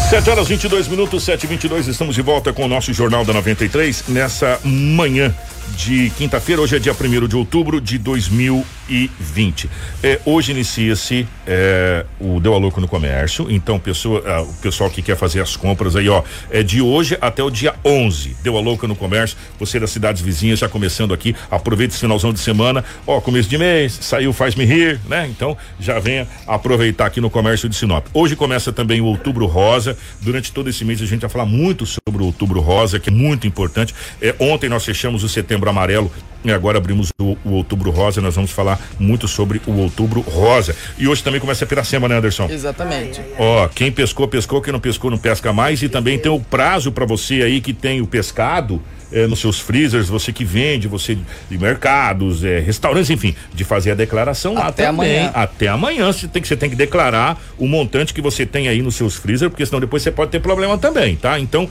7 horas 22 minutos, 7 e 22 estamos de volta com o nosso Jornal da 93 nessa manhã de quinta-feira. Hoje é dia 1 de outubro de 2020. É, hoje inicia-se é, o Deu a Louco no Comércio. Então, pessoa, ah, o pessoal que quer fazer as compras aí, ó, é de hoje até o dia 11. Deu a Louca no Comércio. Você das cidades vizinhas já começando aqui. Aproveite esse finalzão de semana. Ó, começo de mês, saiu Faz-me Rir, né? Então, já venha aproveitar aqui no Comércio de Sinop. Hoje começa também o Outubro Rosa. Durante todo esse mês a gente vai falar muito sobre o Outubro Rosa, que é muito importante. É, ontem nós fechamos o setembro setembro amarelo e agora abrimos o, o, outubro rosa. Nós vamos falar muito sobre o outubro rosa. E hoje também começa a Piracema, né, Anderson? Exatamente. Ó, quem pescou, pescou, quem não pescou, não pesca mais. E também tem o prazo para você aí que tem o pescado. É, nos seus freezers, você que vende, você de mercados, é, restaurantes, enfim, de fazer a declaração lá Até. Amanhã. Até amanhã você tem, que, você tem que declarar o montante que você tem aí nos seus freezers, porque senão depois você pode ter problema também, tá? Então,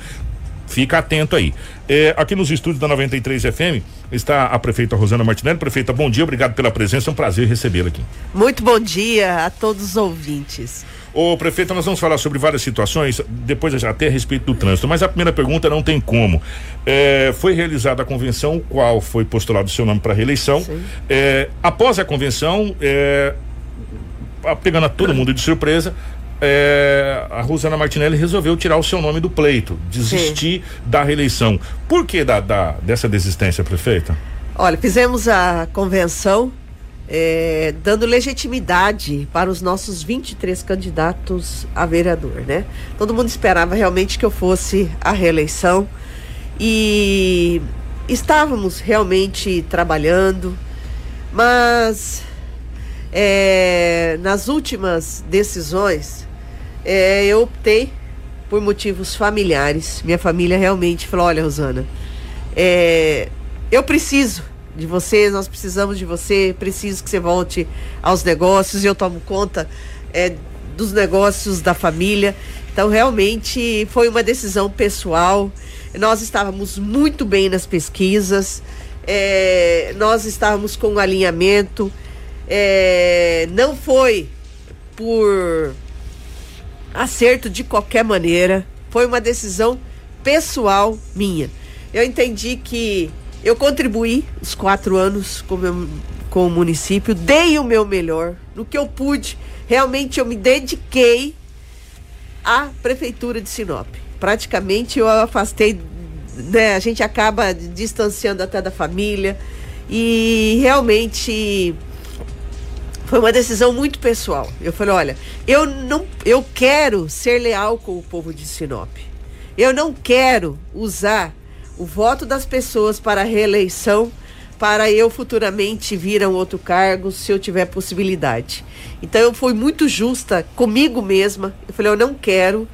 Fica atento aí. É, aqui nos estúdios da 93 FM está a prefeita Rosana Martinelli. Prefeita, bom dia, obrigado pela presença, é um prazer recebê-la aqui. Muito bom dia a todos os ouvintes. Ô, prefeita, nós vamos falar sobre várias situações, depois até a respeito do trânsito, mas a primeira pergunta não tem como. É, foi realizada a convenção, qual foi postulado o seu nome para reeleição. É, após a convenção, é, pegando a todo mundo de surpresa, é, a Rosana Martinelli resolveu tirar o seu nome do pleito, desistir Sim. da reeleição. Por que da, da, dessa desistência, prefeita? Olha, fizemos a convenção é, dando legitimidade para os nossos 23 candidatos a vereador, né? Todo mundo esperava realmente que eu fosse a reeleição e estávamos realmente trabalhando, mas é, nas últimas decisões é, eu optei por motivos familiares. Minha família realmente falou: olha, Rosana, é, eu preciso de você, nós precisamos de você, preciso que você volte aos negócios e eu tomo conta é, dos negócios da família. Então, realmente foi uma decisão pessoal. Nós estávamos muito bem nas pesquisas, é, nós estávamos com um alinhamento. É, não foi por acerto de qualquer maneira, foi uma decisão pessoal minha. Eu entendi que eu contribuí os quatro anos com, meu, com o município, dei o meu melhor, no que eu pude, realmente eu me dediquei à prefeitura de Sinop. Praticamente eu afastei, né, a gente acaba distanciando até da família e realmente foi uma decisão muito pessoal. Eu falei, olha, eu não eu quero ser leal com o povo de Sinop. Eu não quero usar o voto das pessoas para reeleição para eu futuramente vir a um outro cargo se eu tiver possibilidade. Então eu fui muito justa comigo mesma. Eu falei, eu não quero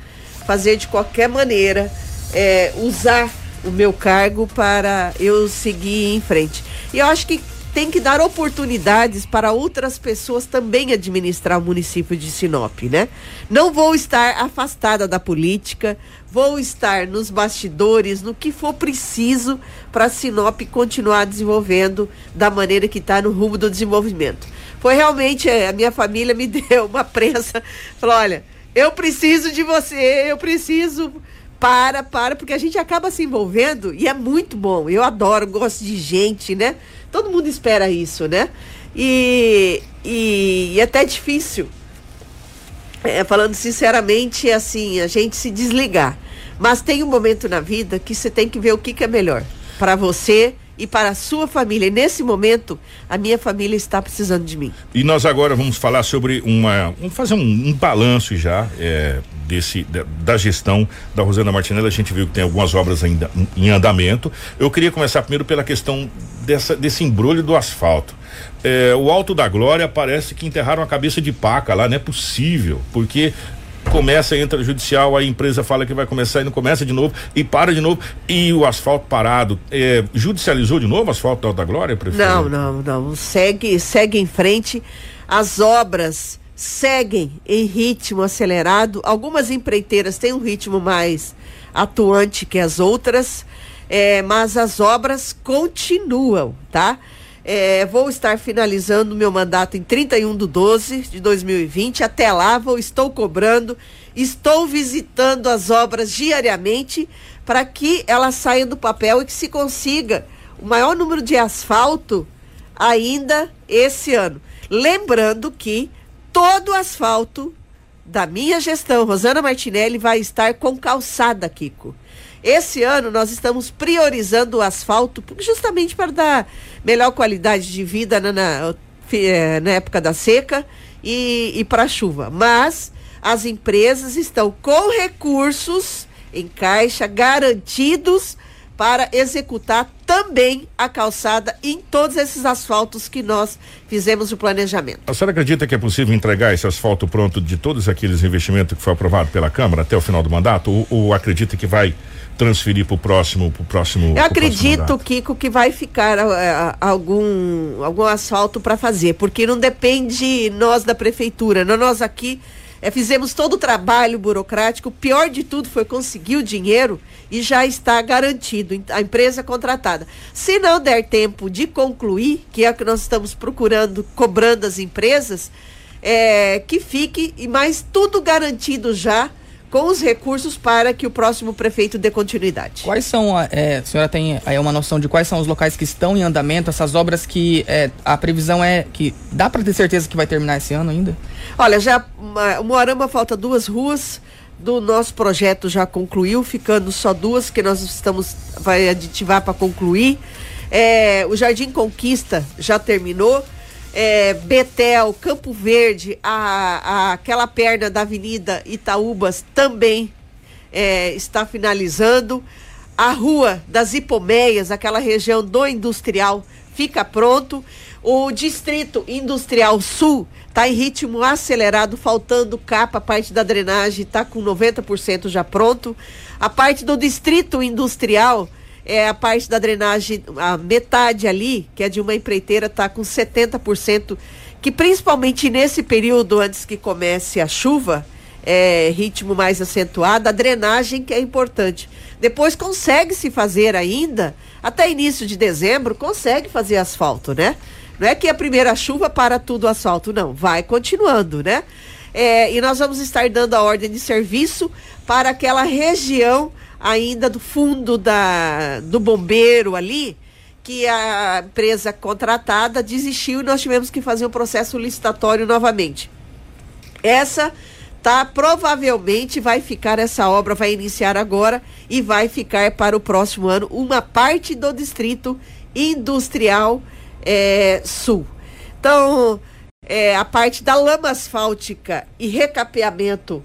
fazer de qualquer maneira é, usar o meu cargo para eu seguir em frente. E eu acho que tem que dar oportunidades para outras pessoas também administrar o município de Sinop, né? Não vou estar afastada da política, vou estar nos bastidores, no que for preciso para Sinop continuar desenvolvendo da maneira que está no rumo do desenvolvimento. Foi realmente, é, a minha família me deu uma prensa, falou, olha, eu preciso de você, eu preciso para, para, porque a gente acaba se envolvendo e é muito bom. Eu adoro, gosto de gente, né? Todo mundo espera isso, né? E, e, e é até difícil, é, falando sinceramente, assim, a gente se desligar. Mas tem um momento na vida que você tem que ver o que, que é melhor para você e para a sua família. E nesse momento, a minha família está precisando de mim. E nós agora vamos falar sobre uma. Vamos fazer um, um balanço já é, desse, da, da, gestão da Rosana Martinelli. A gente viu que tem algumas obras ainda em andamento. Eu queria começar primeiro pela questão dessa, desse embrulho do asfalto. É, o Alto da Glória parece que enterraram a cabeça de paca lá, não é possível, porque começa, entra judicial, a empresa fala que vai começar e não começa de novo e para de novo e o asfalto parado. É, judicializou de novo o asfalto da Alta Glória, prefeito? Não, não, não. Segue, segue em frente. As obras seguem em ritmo acelerado. Algumas empreiteiras têm um ritmo mais atuante que as outras, é, mas as obras continuam, tá? É, vou estar finalizando meu mandato em 31 de 12 de 2020. Até lá, vou, estou cobrando, estou visitando as obras diariamente para que elas saiam do papel e que se consiga o maior número de asfalto ainda esse ano. Lembrando que todo asfalto da minha gestão, Rosana Martinelli, vai estar com calçada, Kiko. Esse ano nós estamos priorizando o asfalto justamente para dar melhor qualidade de vida na, na, eh, na época da seca e, e para a chuva. Mas as empresas estão com recursos em caixa garantidos para executar também a calçada em todos esses asfaltos que nós fizemos o planejamento. A senhora acredita que é possível entregar esse asfalto pronto de todos aqueles investimentos que foi aprovado pela Câmara até o final do mandato? Ou, ou acredita que vai transferir para o próximo, pro próximo? Eu acredito, próximo Kiko, que vai ficar uh, algum algum asfalto para fazer, porque não depende nós da prefeitura, não nós aqui é, fizemos todo o trabalho burocrático. O pior de tudo foi conseguir o dinheiro e já está garantido, a empresa contratada. Se não der tempo de concluir, que é o que nós estamos procurando, cobrando as empresas, é, que fique, mas tudo garantido já com os recursos para que o próximo prefeito dê continuidade. Quais são, é, a senhora tem aí uma noção de quais são os locais que estão em andamento, essas obras que é, a previsão é que dá para ter certeza que vai terminar esse ano ainda? Olha, já o Moarama falta duas ruas do nosso projeto já concluiu, ficando só duas que nós estamos vai aditivar para concluir. É, o Jardim Conquista já terminou é, Betel, Campo Verde, a, a, aquela perna da Avenida Itaúbas também é, está finalizando. A Rua das Hipomeias, aquela região do industrial, fica pronto. O Distrito Industrial Sul está em ritmo acelerado, faltando capa, a parte da drenagem está com 90% já pronto. A parte do Distrito Industrial é a parte da drenagem, a metade ali, que é de uma empreiteira, está com 70%, que principalmente nesse período antes que comece a chuva, é, ritmo mais acentuado, a drenagem que é importante. Depois consegue-se fazer ainda, até início de dezembro, consegue fazer asfalto, né? Não é que a primeira chuva para tudo o asfalto, não. Vai continuando, né? É, e nós vamos estar dando a ordem de serviço para aquela região ainda do fundo da, do bombeiro ali, que a empresa contratada desistiu e nós tivemos que fazer um processo licitatório novamente. Essa tá provavelmente vai ficar essa obra vai iniciar agora e vai ficar para o próximo ano uma parte do distrito industrial é, sul. Então é, a parte da lama asfáltica e recapeamento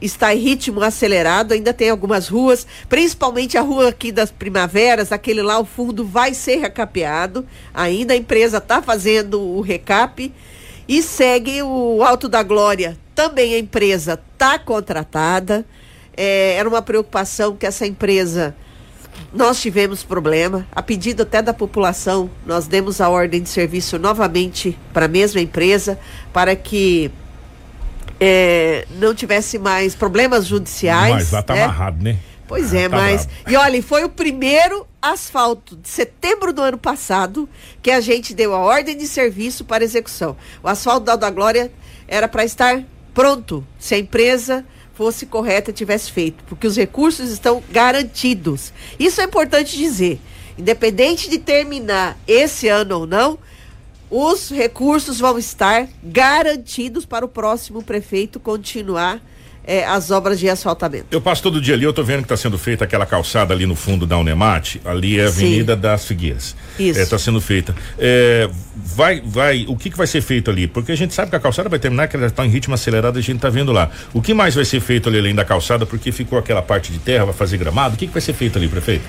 está em ritmo acelerado, ainda tem algumas ruas, principalmente a rua aqui das Primaveras, aquele lá ao fundo vai ser recapeado. Ainda a empresa está fazendo o recap e segue o Alto da Glória. Também a empresa está contratada. É, era uma preocupação que essa empresa nós tivemos problema. A pedido até da população, nós demos a ordem de serviço novamente para a mesma empresa para que é, não tivesse mais problemas judiciais. Mas lá tá né? amarrado, né? Pois Ah, é, tá mas. brabo. E olha, foi o primeiro asfalto de setembro do ano passado que a gente deu a ordem de serviço para execução. O asfalto da Alda Glória era para estar pronto se a empresa fosse correta e tivesse feito, porque os recursos estão garantidos. Isso é importante dizer. Independente de terminar esse ano ou não, os recursos vão estar garantidos para o próximo prefeito continuar eh, as obras de asfaltamento. Eu passo todo dia ali, eu tô vendo que está sendo feita aquela calçada ali no fundo da Unemate, ali é a Sim. Avenida das Figueiras. Isso. Está sendo feita. É, vai, vai, o que que vai ser feito ali? Porque a gente sabe que a calçada vai terminar, que ela está em ritmo acelerado, a gente tá vendo lá. O que mais vai ser feito ali além da calçada? Porque ficou aquela parte de terra, vai fazer gramado. O que que vai ser feito ali, prefeito?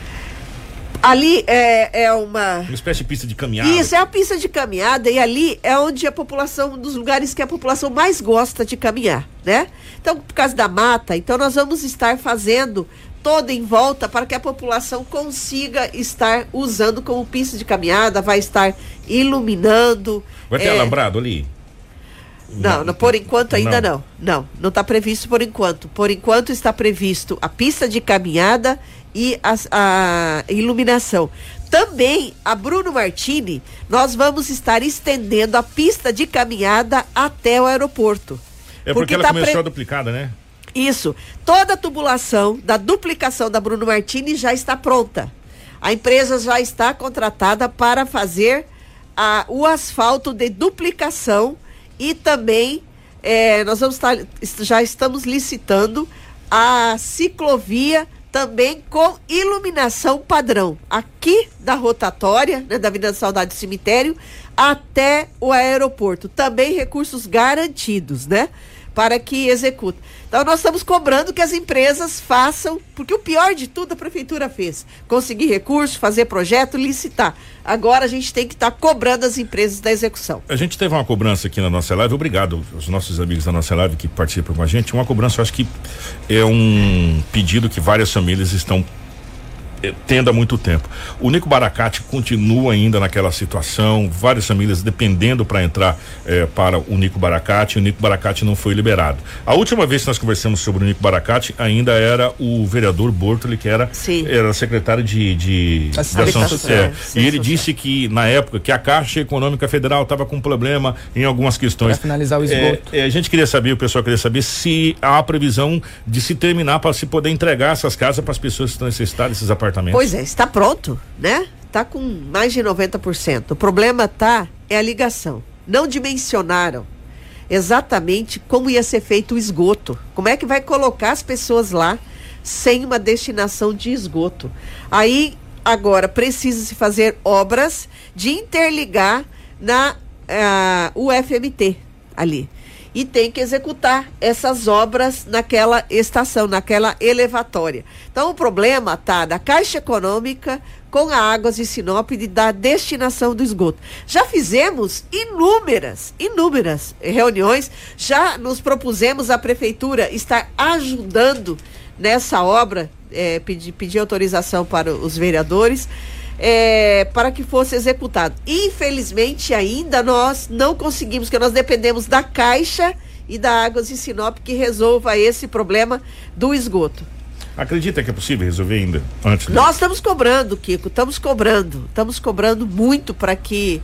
Ali é, é uma. Uma espécie de pista de caminhada. Isso, é a pista de caminhada e ali é onde a população, um dos lugares que a população mais gosta de caminhar, né? Então, por causa da mata, então nós vamos estar fazendo toda em volta para que a população consiga estar usando como pista de caminhada, vai estar iluminando. Vai ter é, alambrado ali? Não, não, por enquanto ainda Não. não. Não, não está previsto por enquanto. Por enquanto está previsto a pista de caminhada e as- a, iluminação. Também a Bruno Martini, nós vamos estar estendendo a pista de caminhada até o aeroporto. É porque, ela tá começou pre- a duplicada, né? isso. Toda a tubulação da duplicação da Bruno Martini já está pronta. A empresa já está contratada para fazer a- o asfalto de duplicação e também eh, nós vamos estar, est- já estamos licitando a ciclovia também com iluminação padrão aqui da rotatória, né, da Avenida da Saudade Cemitério até o aeroporto. Também recursos garantidos, né? para que execute. Então nós estamos cobrando que as empresas façam, porque o pior de tudo a prefeitura fez, conseguir recurso, fazer projeto, licitar. Agora a gente tem que estar cobrando as empresas da execução. A gente teve uma cobrança aqui na nossa live, obrigado aos nossos amigos da nossa live que participam com a gente. Uma cobrança, eu acho que é um pedido que várias famílias estão eh, tendo há muito tempo. O Nico Baracate continua ainda naquela situação, várias famílias dependendo para entrar eh, para o Nico Baracate, o Nico Baracate não foi liberado. A última vez que nós conversamos sobre o Nico Baracate ainda era o vereador Bortoli, que era, Sim. era secretário de, de, de ação social. é, E ele social. disse que na época que a Caixa Econômica Federal estava com problema em algumas questões. Pra finalizar o esgoto. É, é, a gente queria saber, o pessoal queria saber se há a previsão de se terminar para se poder entregar essas casas para as pessoas que estão necessitadas desses apartamentos. Pois é, está pronto, né? Está com mais de 90%. O problema tá é a ligação. Não dimensionaram exatamente como ia ser feito o esgoto. Como é que vai colocar as pessoas lá sem uma destinação de esgoto? Aí agora precisa se fazer obras de interligar na ah, UFMT ali. E tem que executar essas obras naquela estação, naquela elevatória. Então o problema está da Caixa Econômica com a Águas de Sinop de, da destinação do esgoto. Já fizemos inúmeras, inúmeras reuniões, já nos propusemos a prefeitura estar ajudando nessa obra, é, pedir, pedir autorização para os vereadores. É, para que fosse executado. Infelizmente, ainda nós não conseguimos, porque nós dependemos da Caixa e da Águas de Sinop que resolva esse problema do esgoto. Acredita que é possível resolver ainda antes? Nós estamos cobrando, Kiko, estamos cobrando, estamos cobrando muito para que,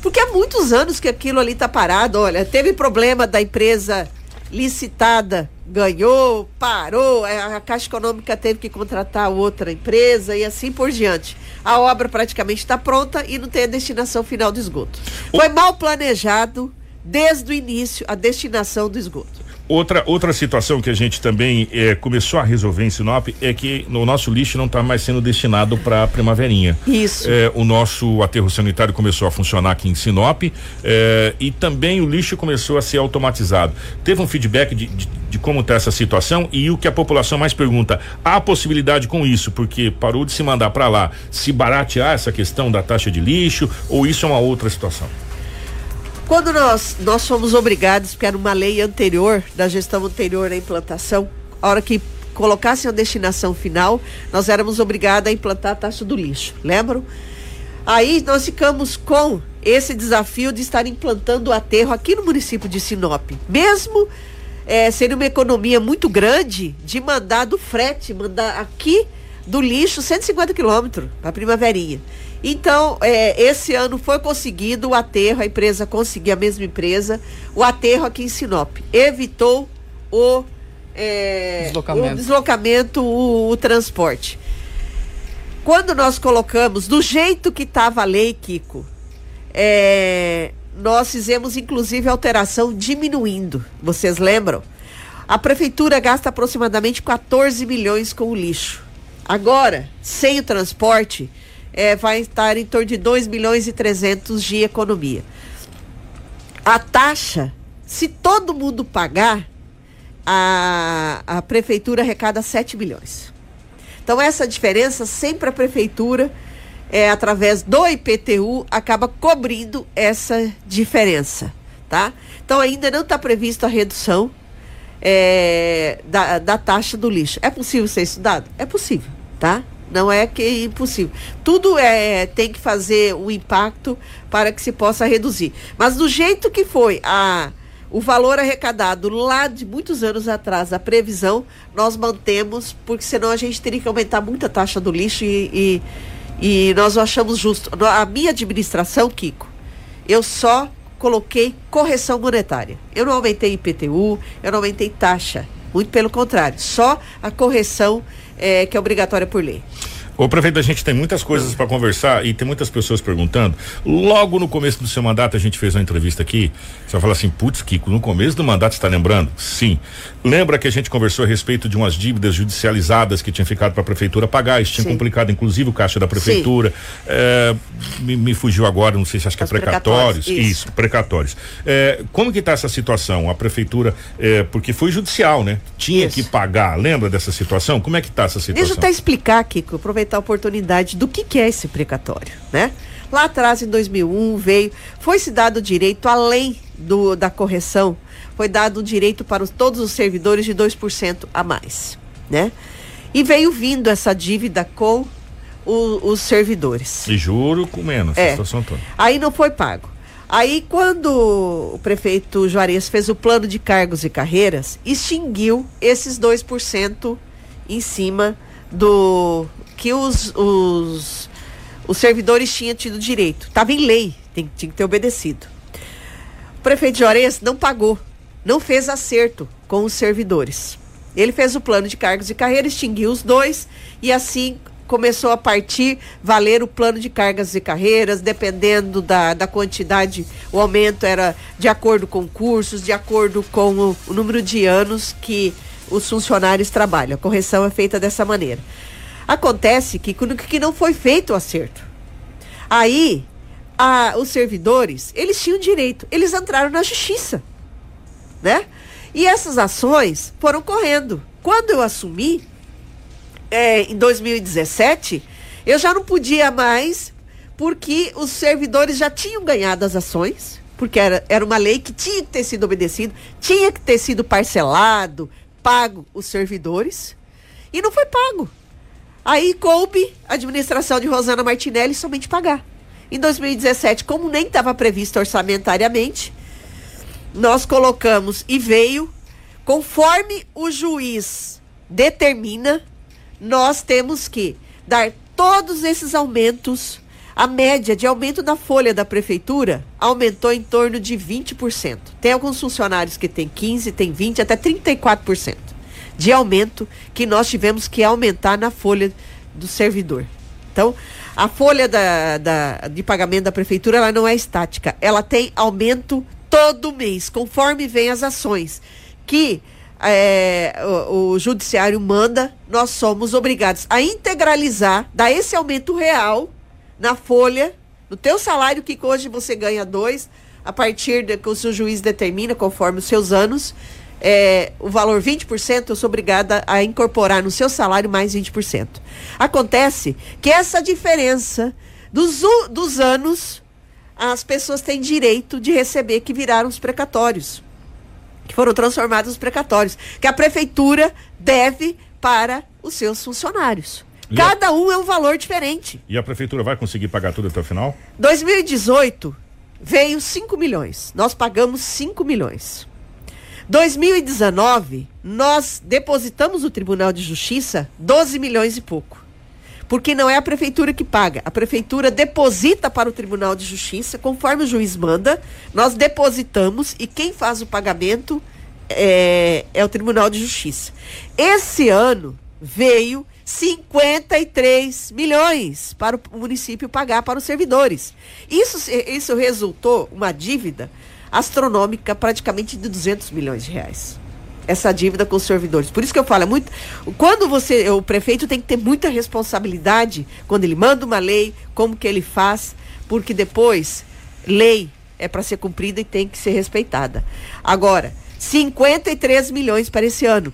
porque há muitos anos que aquilo ali está parado. Olha, teve problema da empresa licitada, ganhou, parou, a Caixa Econômica teve que contratar outra empresa e assim por diante. A obra praticamente está pronta e não tem a destinação final do esgoto. Foi mal planejado desde o início a destinação do esgoto. Outra, outra situação que a gente também é, começou a resolver em Sinop é que o nosso lixo não está mais sendo destinado para a primaverinha. Isso. É, o nosso aterro sanitário começou a funcionar aqui em Sinop é, e também o lixo começou a ser automatizado. Teve um feedback de, de, de como está essa situação e o que a população mais pergunta: há possibilidade com isso? Porque parou de se mandar para lá, se baratear essa questão da taxa de lixo ou isso é uma outra situação? Quando nós, nós fomos obrigados, porque era uma lei anterior, da gestão anterior à implantação, a hora que colocassem a destinação final, nós éramos obrigados a implantar a taxa do lixo, lembram? Aí nós ficamos com esse desafio de estar implantando o aterro aqui no município de Sinop. Mesmo é, sendo uma economia muito grande de mandar do frete, mandar aqui do lixo 150 quilômetros para Primaverinha. Então, é, esse ano foi conseguido o aterro, a empresa conseguiu, a mesma empresa, o aterro aqui em Sinop. Evitou o, é, deslocamento, o, deslocamento o, o, transporte. Quando nós colocamos, do jeito que estava a lei, Kiko, é, nós fizemos inclusive alteração diminuindo. Vocês lembram? A prefeitura gasta aproximadamente 14 milhões com o lixo. Agora, sem o transporte, é, vai estar em torno de 2 milhões e 300 de economia. A taxa, se todo mundo pagar, a, a prefeitura arrecada 7 milhões. Então, essa diferença, sempre a prefeitura, é, através do IPTU, acaba cobrindo essa diferença. Tá? Então, ainda não está prevista a redução é, da, da taxa do lixo. É possível ser estudado? É possível, tá? Não é que é impossível. Tudo é tem que fazer um impacto para que se possa reduzir. Mas do jeito que foi a o valor arrecadado lá de muitos anos atrás, a previsão, nós mantemos, porque senão a gente teria que aumentar muito a taxa do lixo e, e, e nós achamos justo. A minha administração, Kiko, eu só coloquei correção monetária. Eu não aumentei IPTU, eu não aumentei taxa. Muito pelo contrário, só a correção é, que é obrigatória por lei. Ô prefeito, a gente tem muitas coisas para conversar e tem muitas pessoas perguntando. Logo no começo do seu mandato, a gente fez uma entrevista aqui. Você fala assim, putz, Kiko, no começo do mandato está lembrando? Sim. Lembra que a gente conversou a respeito de umas dívidas judicializadas que tinham ficado para a prefeitura pagar? Isso tinha Sim. complicado, inclusive, o caixa da prefeitura. É, me, me, fugiu agora, não sei se acho que é precatórios. precatórios. Isso. Isso, precatórios. É, como que está essa situação? A prefeitura, é, porque foi judicial, né? Tinha Isso. que pagar. Lembra dessa situação? Como é que está essa situação? Deixa eu até explicar, Kiko, aproveitar aproveitar a oportunidade do que, que é esse precatório, né? Lá atrás, em 2001, veio, foi se dado o direito, além do, da correção, foi dado o direito para os, todos os servidores de 2% a mais, né? E veio vindo essa dívida com o, os servidores. E juro com menos, é. Aí não foi pago. Aí, quando o prefeito Juarez fez o plano de cargos e carreiras, extinguiu esses 2% em cima do, que os, os, os servidores tinham tido direito. Estava em lei, tem, tinha que ter obedecido. O prefeito Juarez não pagou, não fez acerto com os servidores. Ele fez o plano de cargos e carreira, extinguiu os dois e assim começou a partir valer o plano de cargas e carreiras, dependendo da, da quantidade, o aumento era de acordo com cursos, de acordo com o, o número de anos que os funcionários trabalham. A correção é feita dessa maneira. Acontece que, que não foi feito o acerto. Aí, a, os servidores, eles tinham direito, eles entraram na justiça, né? E essas ações foram correndo. Quando eu assumi, é, em 2017, eu já não podia mais, porque os servidores já tinham ganhado as ações, porque era, era uma lei que tinha que ter sido obedecida, tinha que ter sido parcelado, pago os servidores, e não foi pago. Aí coube a administração de Rosana Martinelli somente pagar. Em 2017, como nem estava previsto orçamentariamente, nós colocamos e veio, conforme o juiz determina, nós temos que dar todos esses aumentos. A média de aumento da folha da prefeitura aumentou em torno de 20%. Tem alguns funcionários que tem 15, tem 20, até 34% de aumento que nós tivemos que aumentar na folha do servidor. Então, a folha da, da, de pagamento da prefeitura ela não é estática, ela tem aumento todo mês, conforme vem as ações que é, o, o, judiciário manda, nós somos obrigados a integralizar, dar esse aumento real na folha, no teu salário, que hoje você ganha dois, a partir de que o seu juiz determina, conforme os seus anos, é, o valor 20%, eu sou obrigada a incorporar no seu salário mais 20%. Acontece que essa diferença dos, dos anos, as pessoas têm direito de receber que viraram os precatórios, que foram transformados em precatórios, que a prefeitura deve para os seus funcionários. Cada um é um valor diferente. E a prefeitura vai conseguir pagar tudo até o final? 2018 veio 5 milhões. Nós pagamos 5 milhões. 2019, nós depositamos no Tribunal de Justiça 12 milhões e pouco. Porque não é a prefeitura que paga. A prefeitura deposita para o Tribunal de Justiça, conforme o juiz manda, nós depositamos e quem faz o pagamento é, é o Tribunal de Justiça. Esse ano veio 53 milhões para o município pagar para os servidores. Isso, isso resultou uma dívida astronômica, praticamente de 200 milhões de reais. Essa dívida com os servidores. Por isso que eu falo, é muito. Quando você. O prefeito tem que ter muita responsabilidade quando ele manda uma lei, como que ele faz, porque depois, lei é para ser cumprida e tem que ser respeitada. Agora, 53 milhões para esse ano.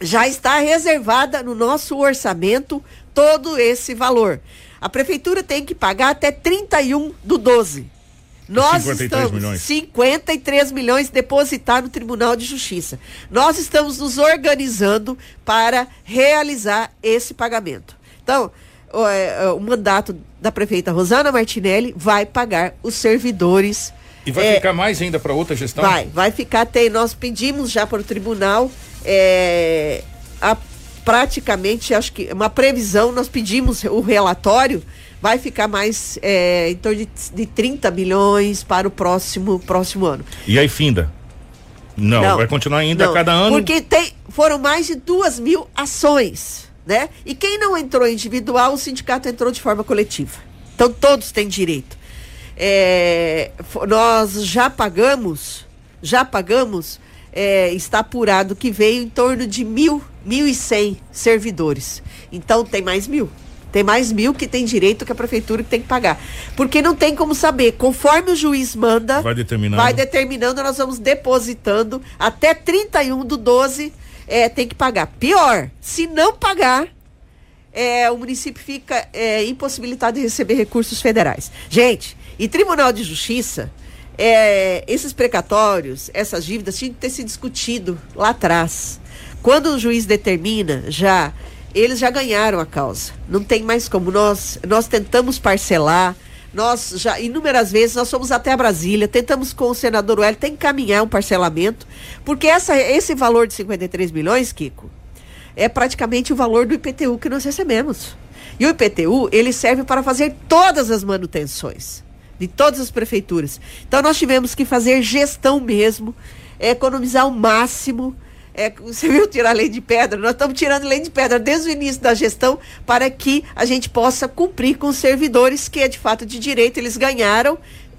Já está reservada no nosso orçamento todo esse valor. A prefeitura tem que pagar até 31 do 12. Nós 53 estamos milhões. 53 milhões depositar no Tribunal de Justiça. Nós estamos nos organizando para realizar esse pagamento. Então, o, é, é, o mandato da prefeita Rosana Martinelli vai pagar os servidores. E vai é, ficar mais ainda para outra gestão? Vai, vai ficar. Tem, nós pedimos já para o tribunal é, a, praticamente, acho que uma previsão, nós pedimos o relatório vai ficar mais é, em torno de, de 30 milhões para o próximo, próximo ano. E aí finda? Não, não vai continuar ainda não, a cada ano. Porque tem, foram mais de duas mil ações, né? E quem não entrou individual, o sindicato entrou de forma coletiva. Então todos têm direito. É, nós já pagamos, já pagamos, é, está apurado que veio em torno de mil, mil e cem servidores. Então tem mais mil. Tem mais mil que tem direito que a prefeitura tem que pagar. Porque não tem como saber. Conforme o juiz manda, vai determinando, vai determinando nós vamos depositando até 31 do 12 é, tem que pagar. Pior, se não pagar, é, o município fica é, impossibilitado de receber recursos federais. Gente, e Tribunal de Justiça, é, esses precatórios, essas dívidas tinham que ter se discutido lá atrás. Quando o juiz determina já eles já ganharam a causa. Não tem mais como. Nós, nós tentamos parcelar, nós já, inúmeras vezes, nós fomos até a Brasília, tentamos com o senador Wellington encaminhar um parcelamento, porque essa, esse valor de 53 milhões, Kiko, é praticamente o valor do IPTU que nós recebemos. E o IPTU, ele serve para fazer todas as manutenções de todas as prefeituras. Então nós tivemos que fazer gestão mesmo, economizar o máximo é, você viu tirar lei de pedra? Nós estamos tirando lei de pedra desde o início da gestão para que a gente possa cumprir com os servidores que é de fato de direito, eles ganharam.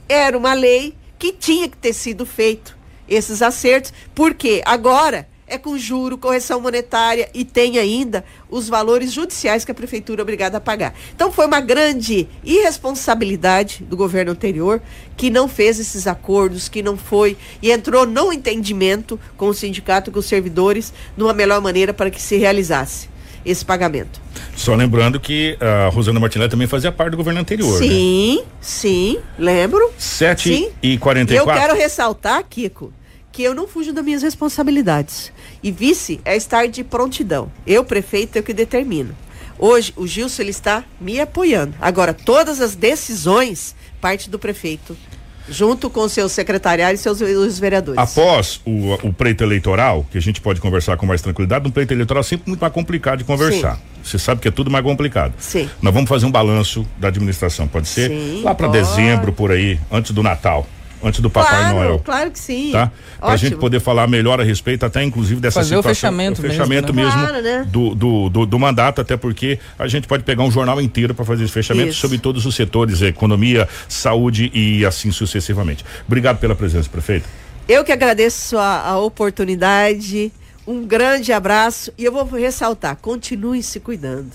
Era uma lei que tinha que ter sido feito esses acertos, porque agora é com juro, correção monetária e tem ainda os valores judiciais que a prefeitura é obrigada a pagar. Então foi uma grande irresponsabilidade do governo anterior que não fez esses acordos, que não foi e entrou no entendimento com o sindicato, com os servidores, numa melhor maneira para que se realizasse esse pagamento. Só lembrando que a Rosana Martinelli também fazia parte do governo anterior. Sim, né? sim, lembro. 7 sim. e 44 Eu quero ressaltar, Kiko, que eu não fujo das minhas responsabilidades. E vice é estar de prontidão. Eu, prefeito, é o que determino. Hoje, o Gilson ele está me apoiando. Agora, todas as decisões parte do prefeito Junto com seus secretariados e seus os vereadores. Após o, o pleito eleitoral, que a gente pode conversar com mais tranquilidade, um pleito eleitoral é sempre muito mais complicado de conversar. Sim. Você sabe que é tudo mais complicado. Sim. Nós vamos fazer um balanço da administração, pode ser? Sim, Lá para dezembro, por aí, antes do Natal antes do Papai claro, Noel. Claro que sim. Tá? Pra Ótimo. gente poder falar melhor a respeito, até inclusive dessa Fazer situação. o fechamento, o fechamento mesmo, mesmo né? claro, né? do, do, do, do, mandato, até porque a gente pode pegar um jornal inteiro para fazer esse fechamento Isso. sobre todos os setores, economia, saúde e assim sucessivamente. Obrigado pela presença, prefeito. Eu que agradeço a, a oportunidade, um grande abraço e eu vou ressaltar, continue se cuidando.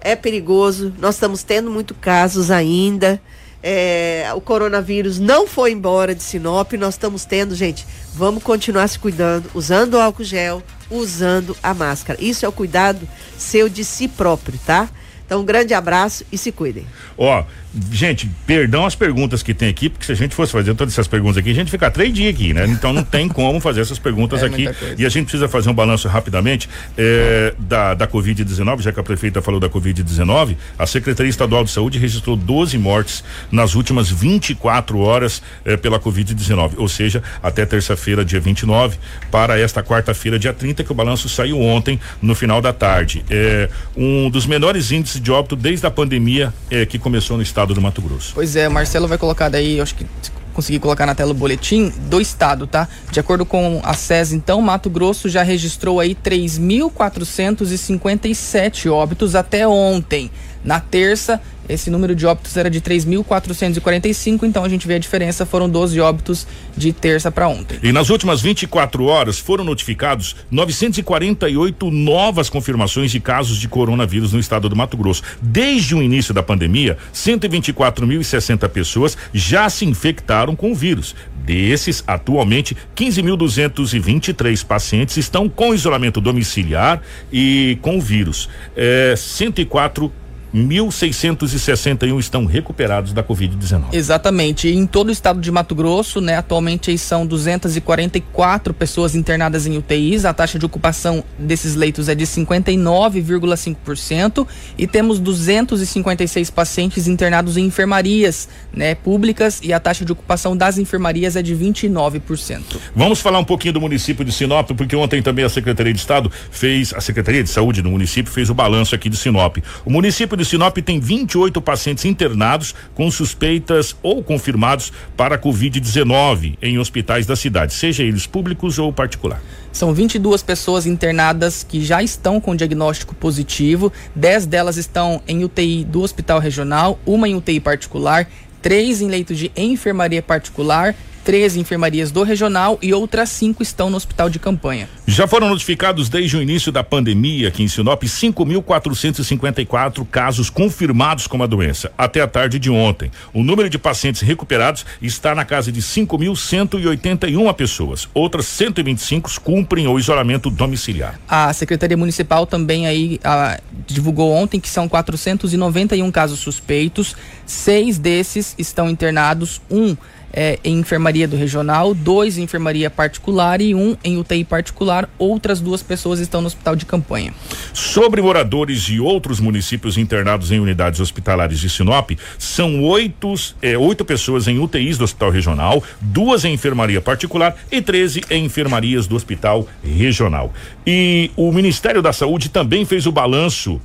É perigoso, nós estamos tendo muito casos ainda. É, o coronavírus não foi embora de Sinop, nós estamos tendo, gente, vamos continuar se cuidando, usando o álcool gel, usando a máscara. Isso é o cuidado seu de si próprio, tá? Então, um grande abraço e se cuidem. Ó, gente, perdão as perguntas que tem aqui, porque se a gente fosse fazer todas essas perguntas aqui, a gente ficar três dias aqui, né? Então não tem como fazer essas perguntas É aqui. E a gente precisa fazer um balanço rapidamente é, da, da Covid-19, já que a prefeita falou da Covid-19. A Secretaria Estadual de Saúde registrou 12 mortes nas últimas 24 horas é, pela Covid-19, ou seja, até terça-feira, dia 29, para esta quarta-feira, dia 30, que o balanço saiu ontem, no final da tarde. É um dos menores índices de óbito desde a pandemia é, que começou no estado do Mato Grosso. Pois é, Marcelo vai colocar daí, acho que se conseguir colocar na tela o boletim do estado, tá? De acordo com a SES, então, Mato Grosso já registrou aí 3.457 óbitos até ontem. Na terça, esse número de óbitos era de 3.445, então a gente vê a diferença, foram 12 óbitos de terça para ontem. E nas últimas 24 horas foram notificados 948 novas confirmações de casos de coronavírus no estado do Mato Grosso. Desde o início da pandemia, 124.060 pessoas já se infectaram com o vírus. Desses, atualmente, 15.223 pacientes estão com isolamento domiciliar e com o vírus. É, 104 1.661 estão recuperados da Covid-19. Exatamente. Em todo o estado de Mato Grosso, né, atualmente são 244 pessoas internadas em UTIs. A taxa de ocupação desses leitos é de 59,5% e temos 256 pacientes internados em enfermarias, né, públicas e a taxa de ocupação das enfermarias é de 29%. Vamos falar um pouquinho do município de Sinop, porque ontem também a Secretaria de Estado fez, a Secretaria de Saúde do município fez o balanço aqui de Sinop. O município de Sinop tem 28 pacientes internados com suspeitas ou confirmados para Covid-19 em hospitais da cidade, seja eles públicos ou particular. São 22 pessoas internadas que já estão com diagnóstico positivo, 10 delas estão em UTI do Hospital Regional, uma em UTI particular, três em leito de enfermaria particular, 13 enfermarias do regional e outras cinco estão no hospital de campanha. Já foram notificados desde o início da pandemia aqui em Sinop 5.454 casos confirmados com a doença até a tarde de ontem. O número de pacientes recuperados está na casa de 5.181 pessoas. Outras 125 cumprem o isolamento domiciliar. A Secretaria Municipal também aí ah, divulgou ontem que são 491 casos suspeitos, seis desses estão internados, um é, em enfermaria do regional, dois em enfermaria particular e um em UTI particular. Outras duas pessoas estão no hospital de campanha. Sobre moradores de outros municípios internados em unidades hospitalares de Sinop, são oito, é, oito pessoas em UTIs do hospital regional, duas em enfermaria particular e 13 em enfermarias do hospital regional. E o Ministério da Saúde também fez o balanço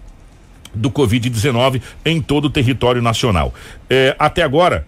do Covid-19 em todo o território nacional. É, até agora,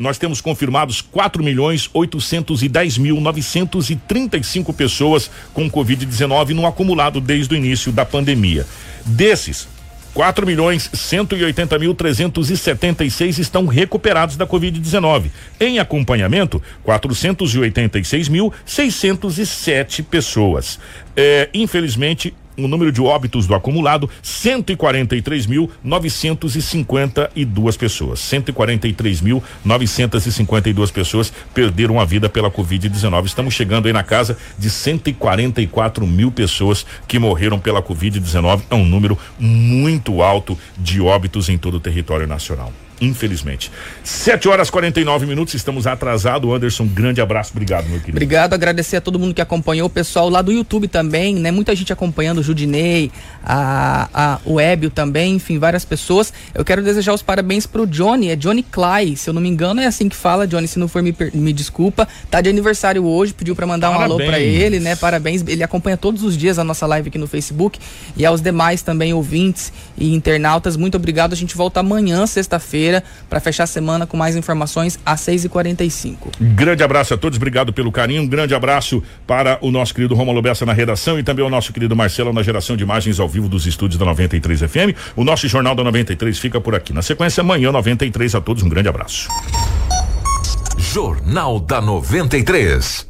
nós temos confirmados 4 milhões 810 mil 935 pessoas com Covid-19 no acumulado desde o início da pandemia. Desses, 4 milhões 180 mil 376 estão recuperados da Covid-19. Em acompanhamento, 486 mil 607 pessoas. É, infelizmente, o número de óbitos do acumulado, 143.952 pessoas. 143.952 pessoas perderam a vida pela Covid-19. Estamos chegando aí na casa de 144 mil pessoas que morreram pela Covid-19. É um número muito alto de óbitos em todo o território nacional infelizmente. 7 horas 49 minutos, estamos atrasados. Anderson, grande abraço, obrigado, meu querido. Obrigado, agradecer a todo mundo que acompanhou, o pessoal lá do YouTube também, né? Muita gente acompanhando Judinei, a, a, o Ébio também, enfim, várias pessoas. Eu quero desejar os parabéns pro Johnny, é Johnny Clay, se eu não me engano é assim que fala, Johnny, se não for me, me desculpa. Tá de aniversário hoje, pediu para mandar parabéns. um alô para ele, né? Parabéns, ele acompanha todos os dias a nossa live aqui no Facebook e aos demais também ouvintes e internautas, muito obrigado. A gente volta amanhã, sexta-feira, para fechar a semana com mais informações às 6h45. Grande abraço a todos, obrigado pelo carinho, um grande abraço para o nosso querido Romulo Bessa na redação e também o nosso querido Marcelo na geração de imagens ao vivo dos estúdios da 93 FM. O nosso Jornal da 93 fica por aqui. Na sequência, amanhã, 93 a todos. Um grande abraço. Jornal da 93.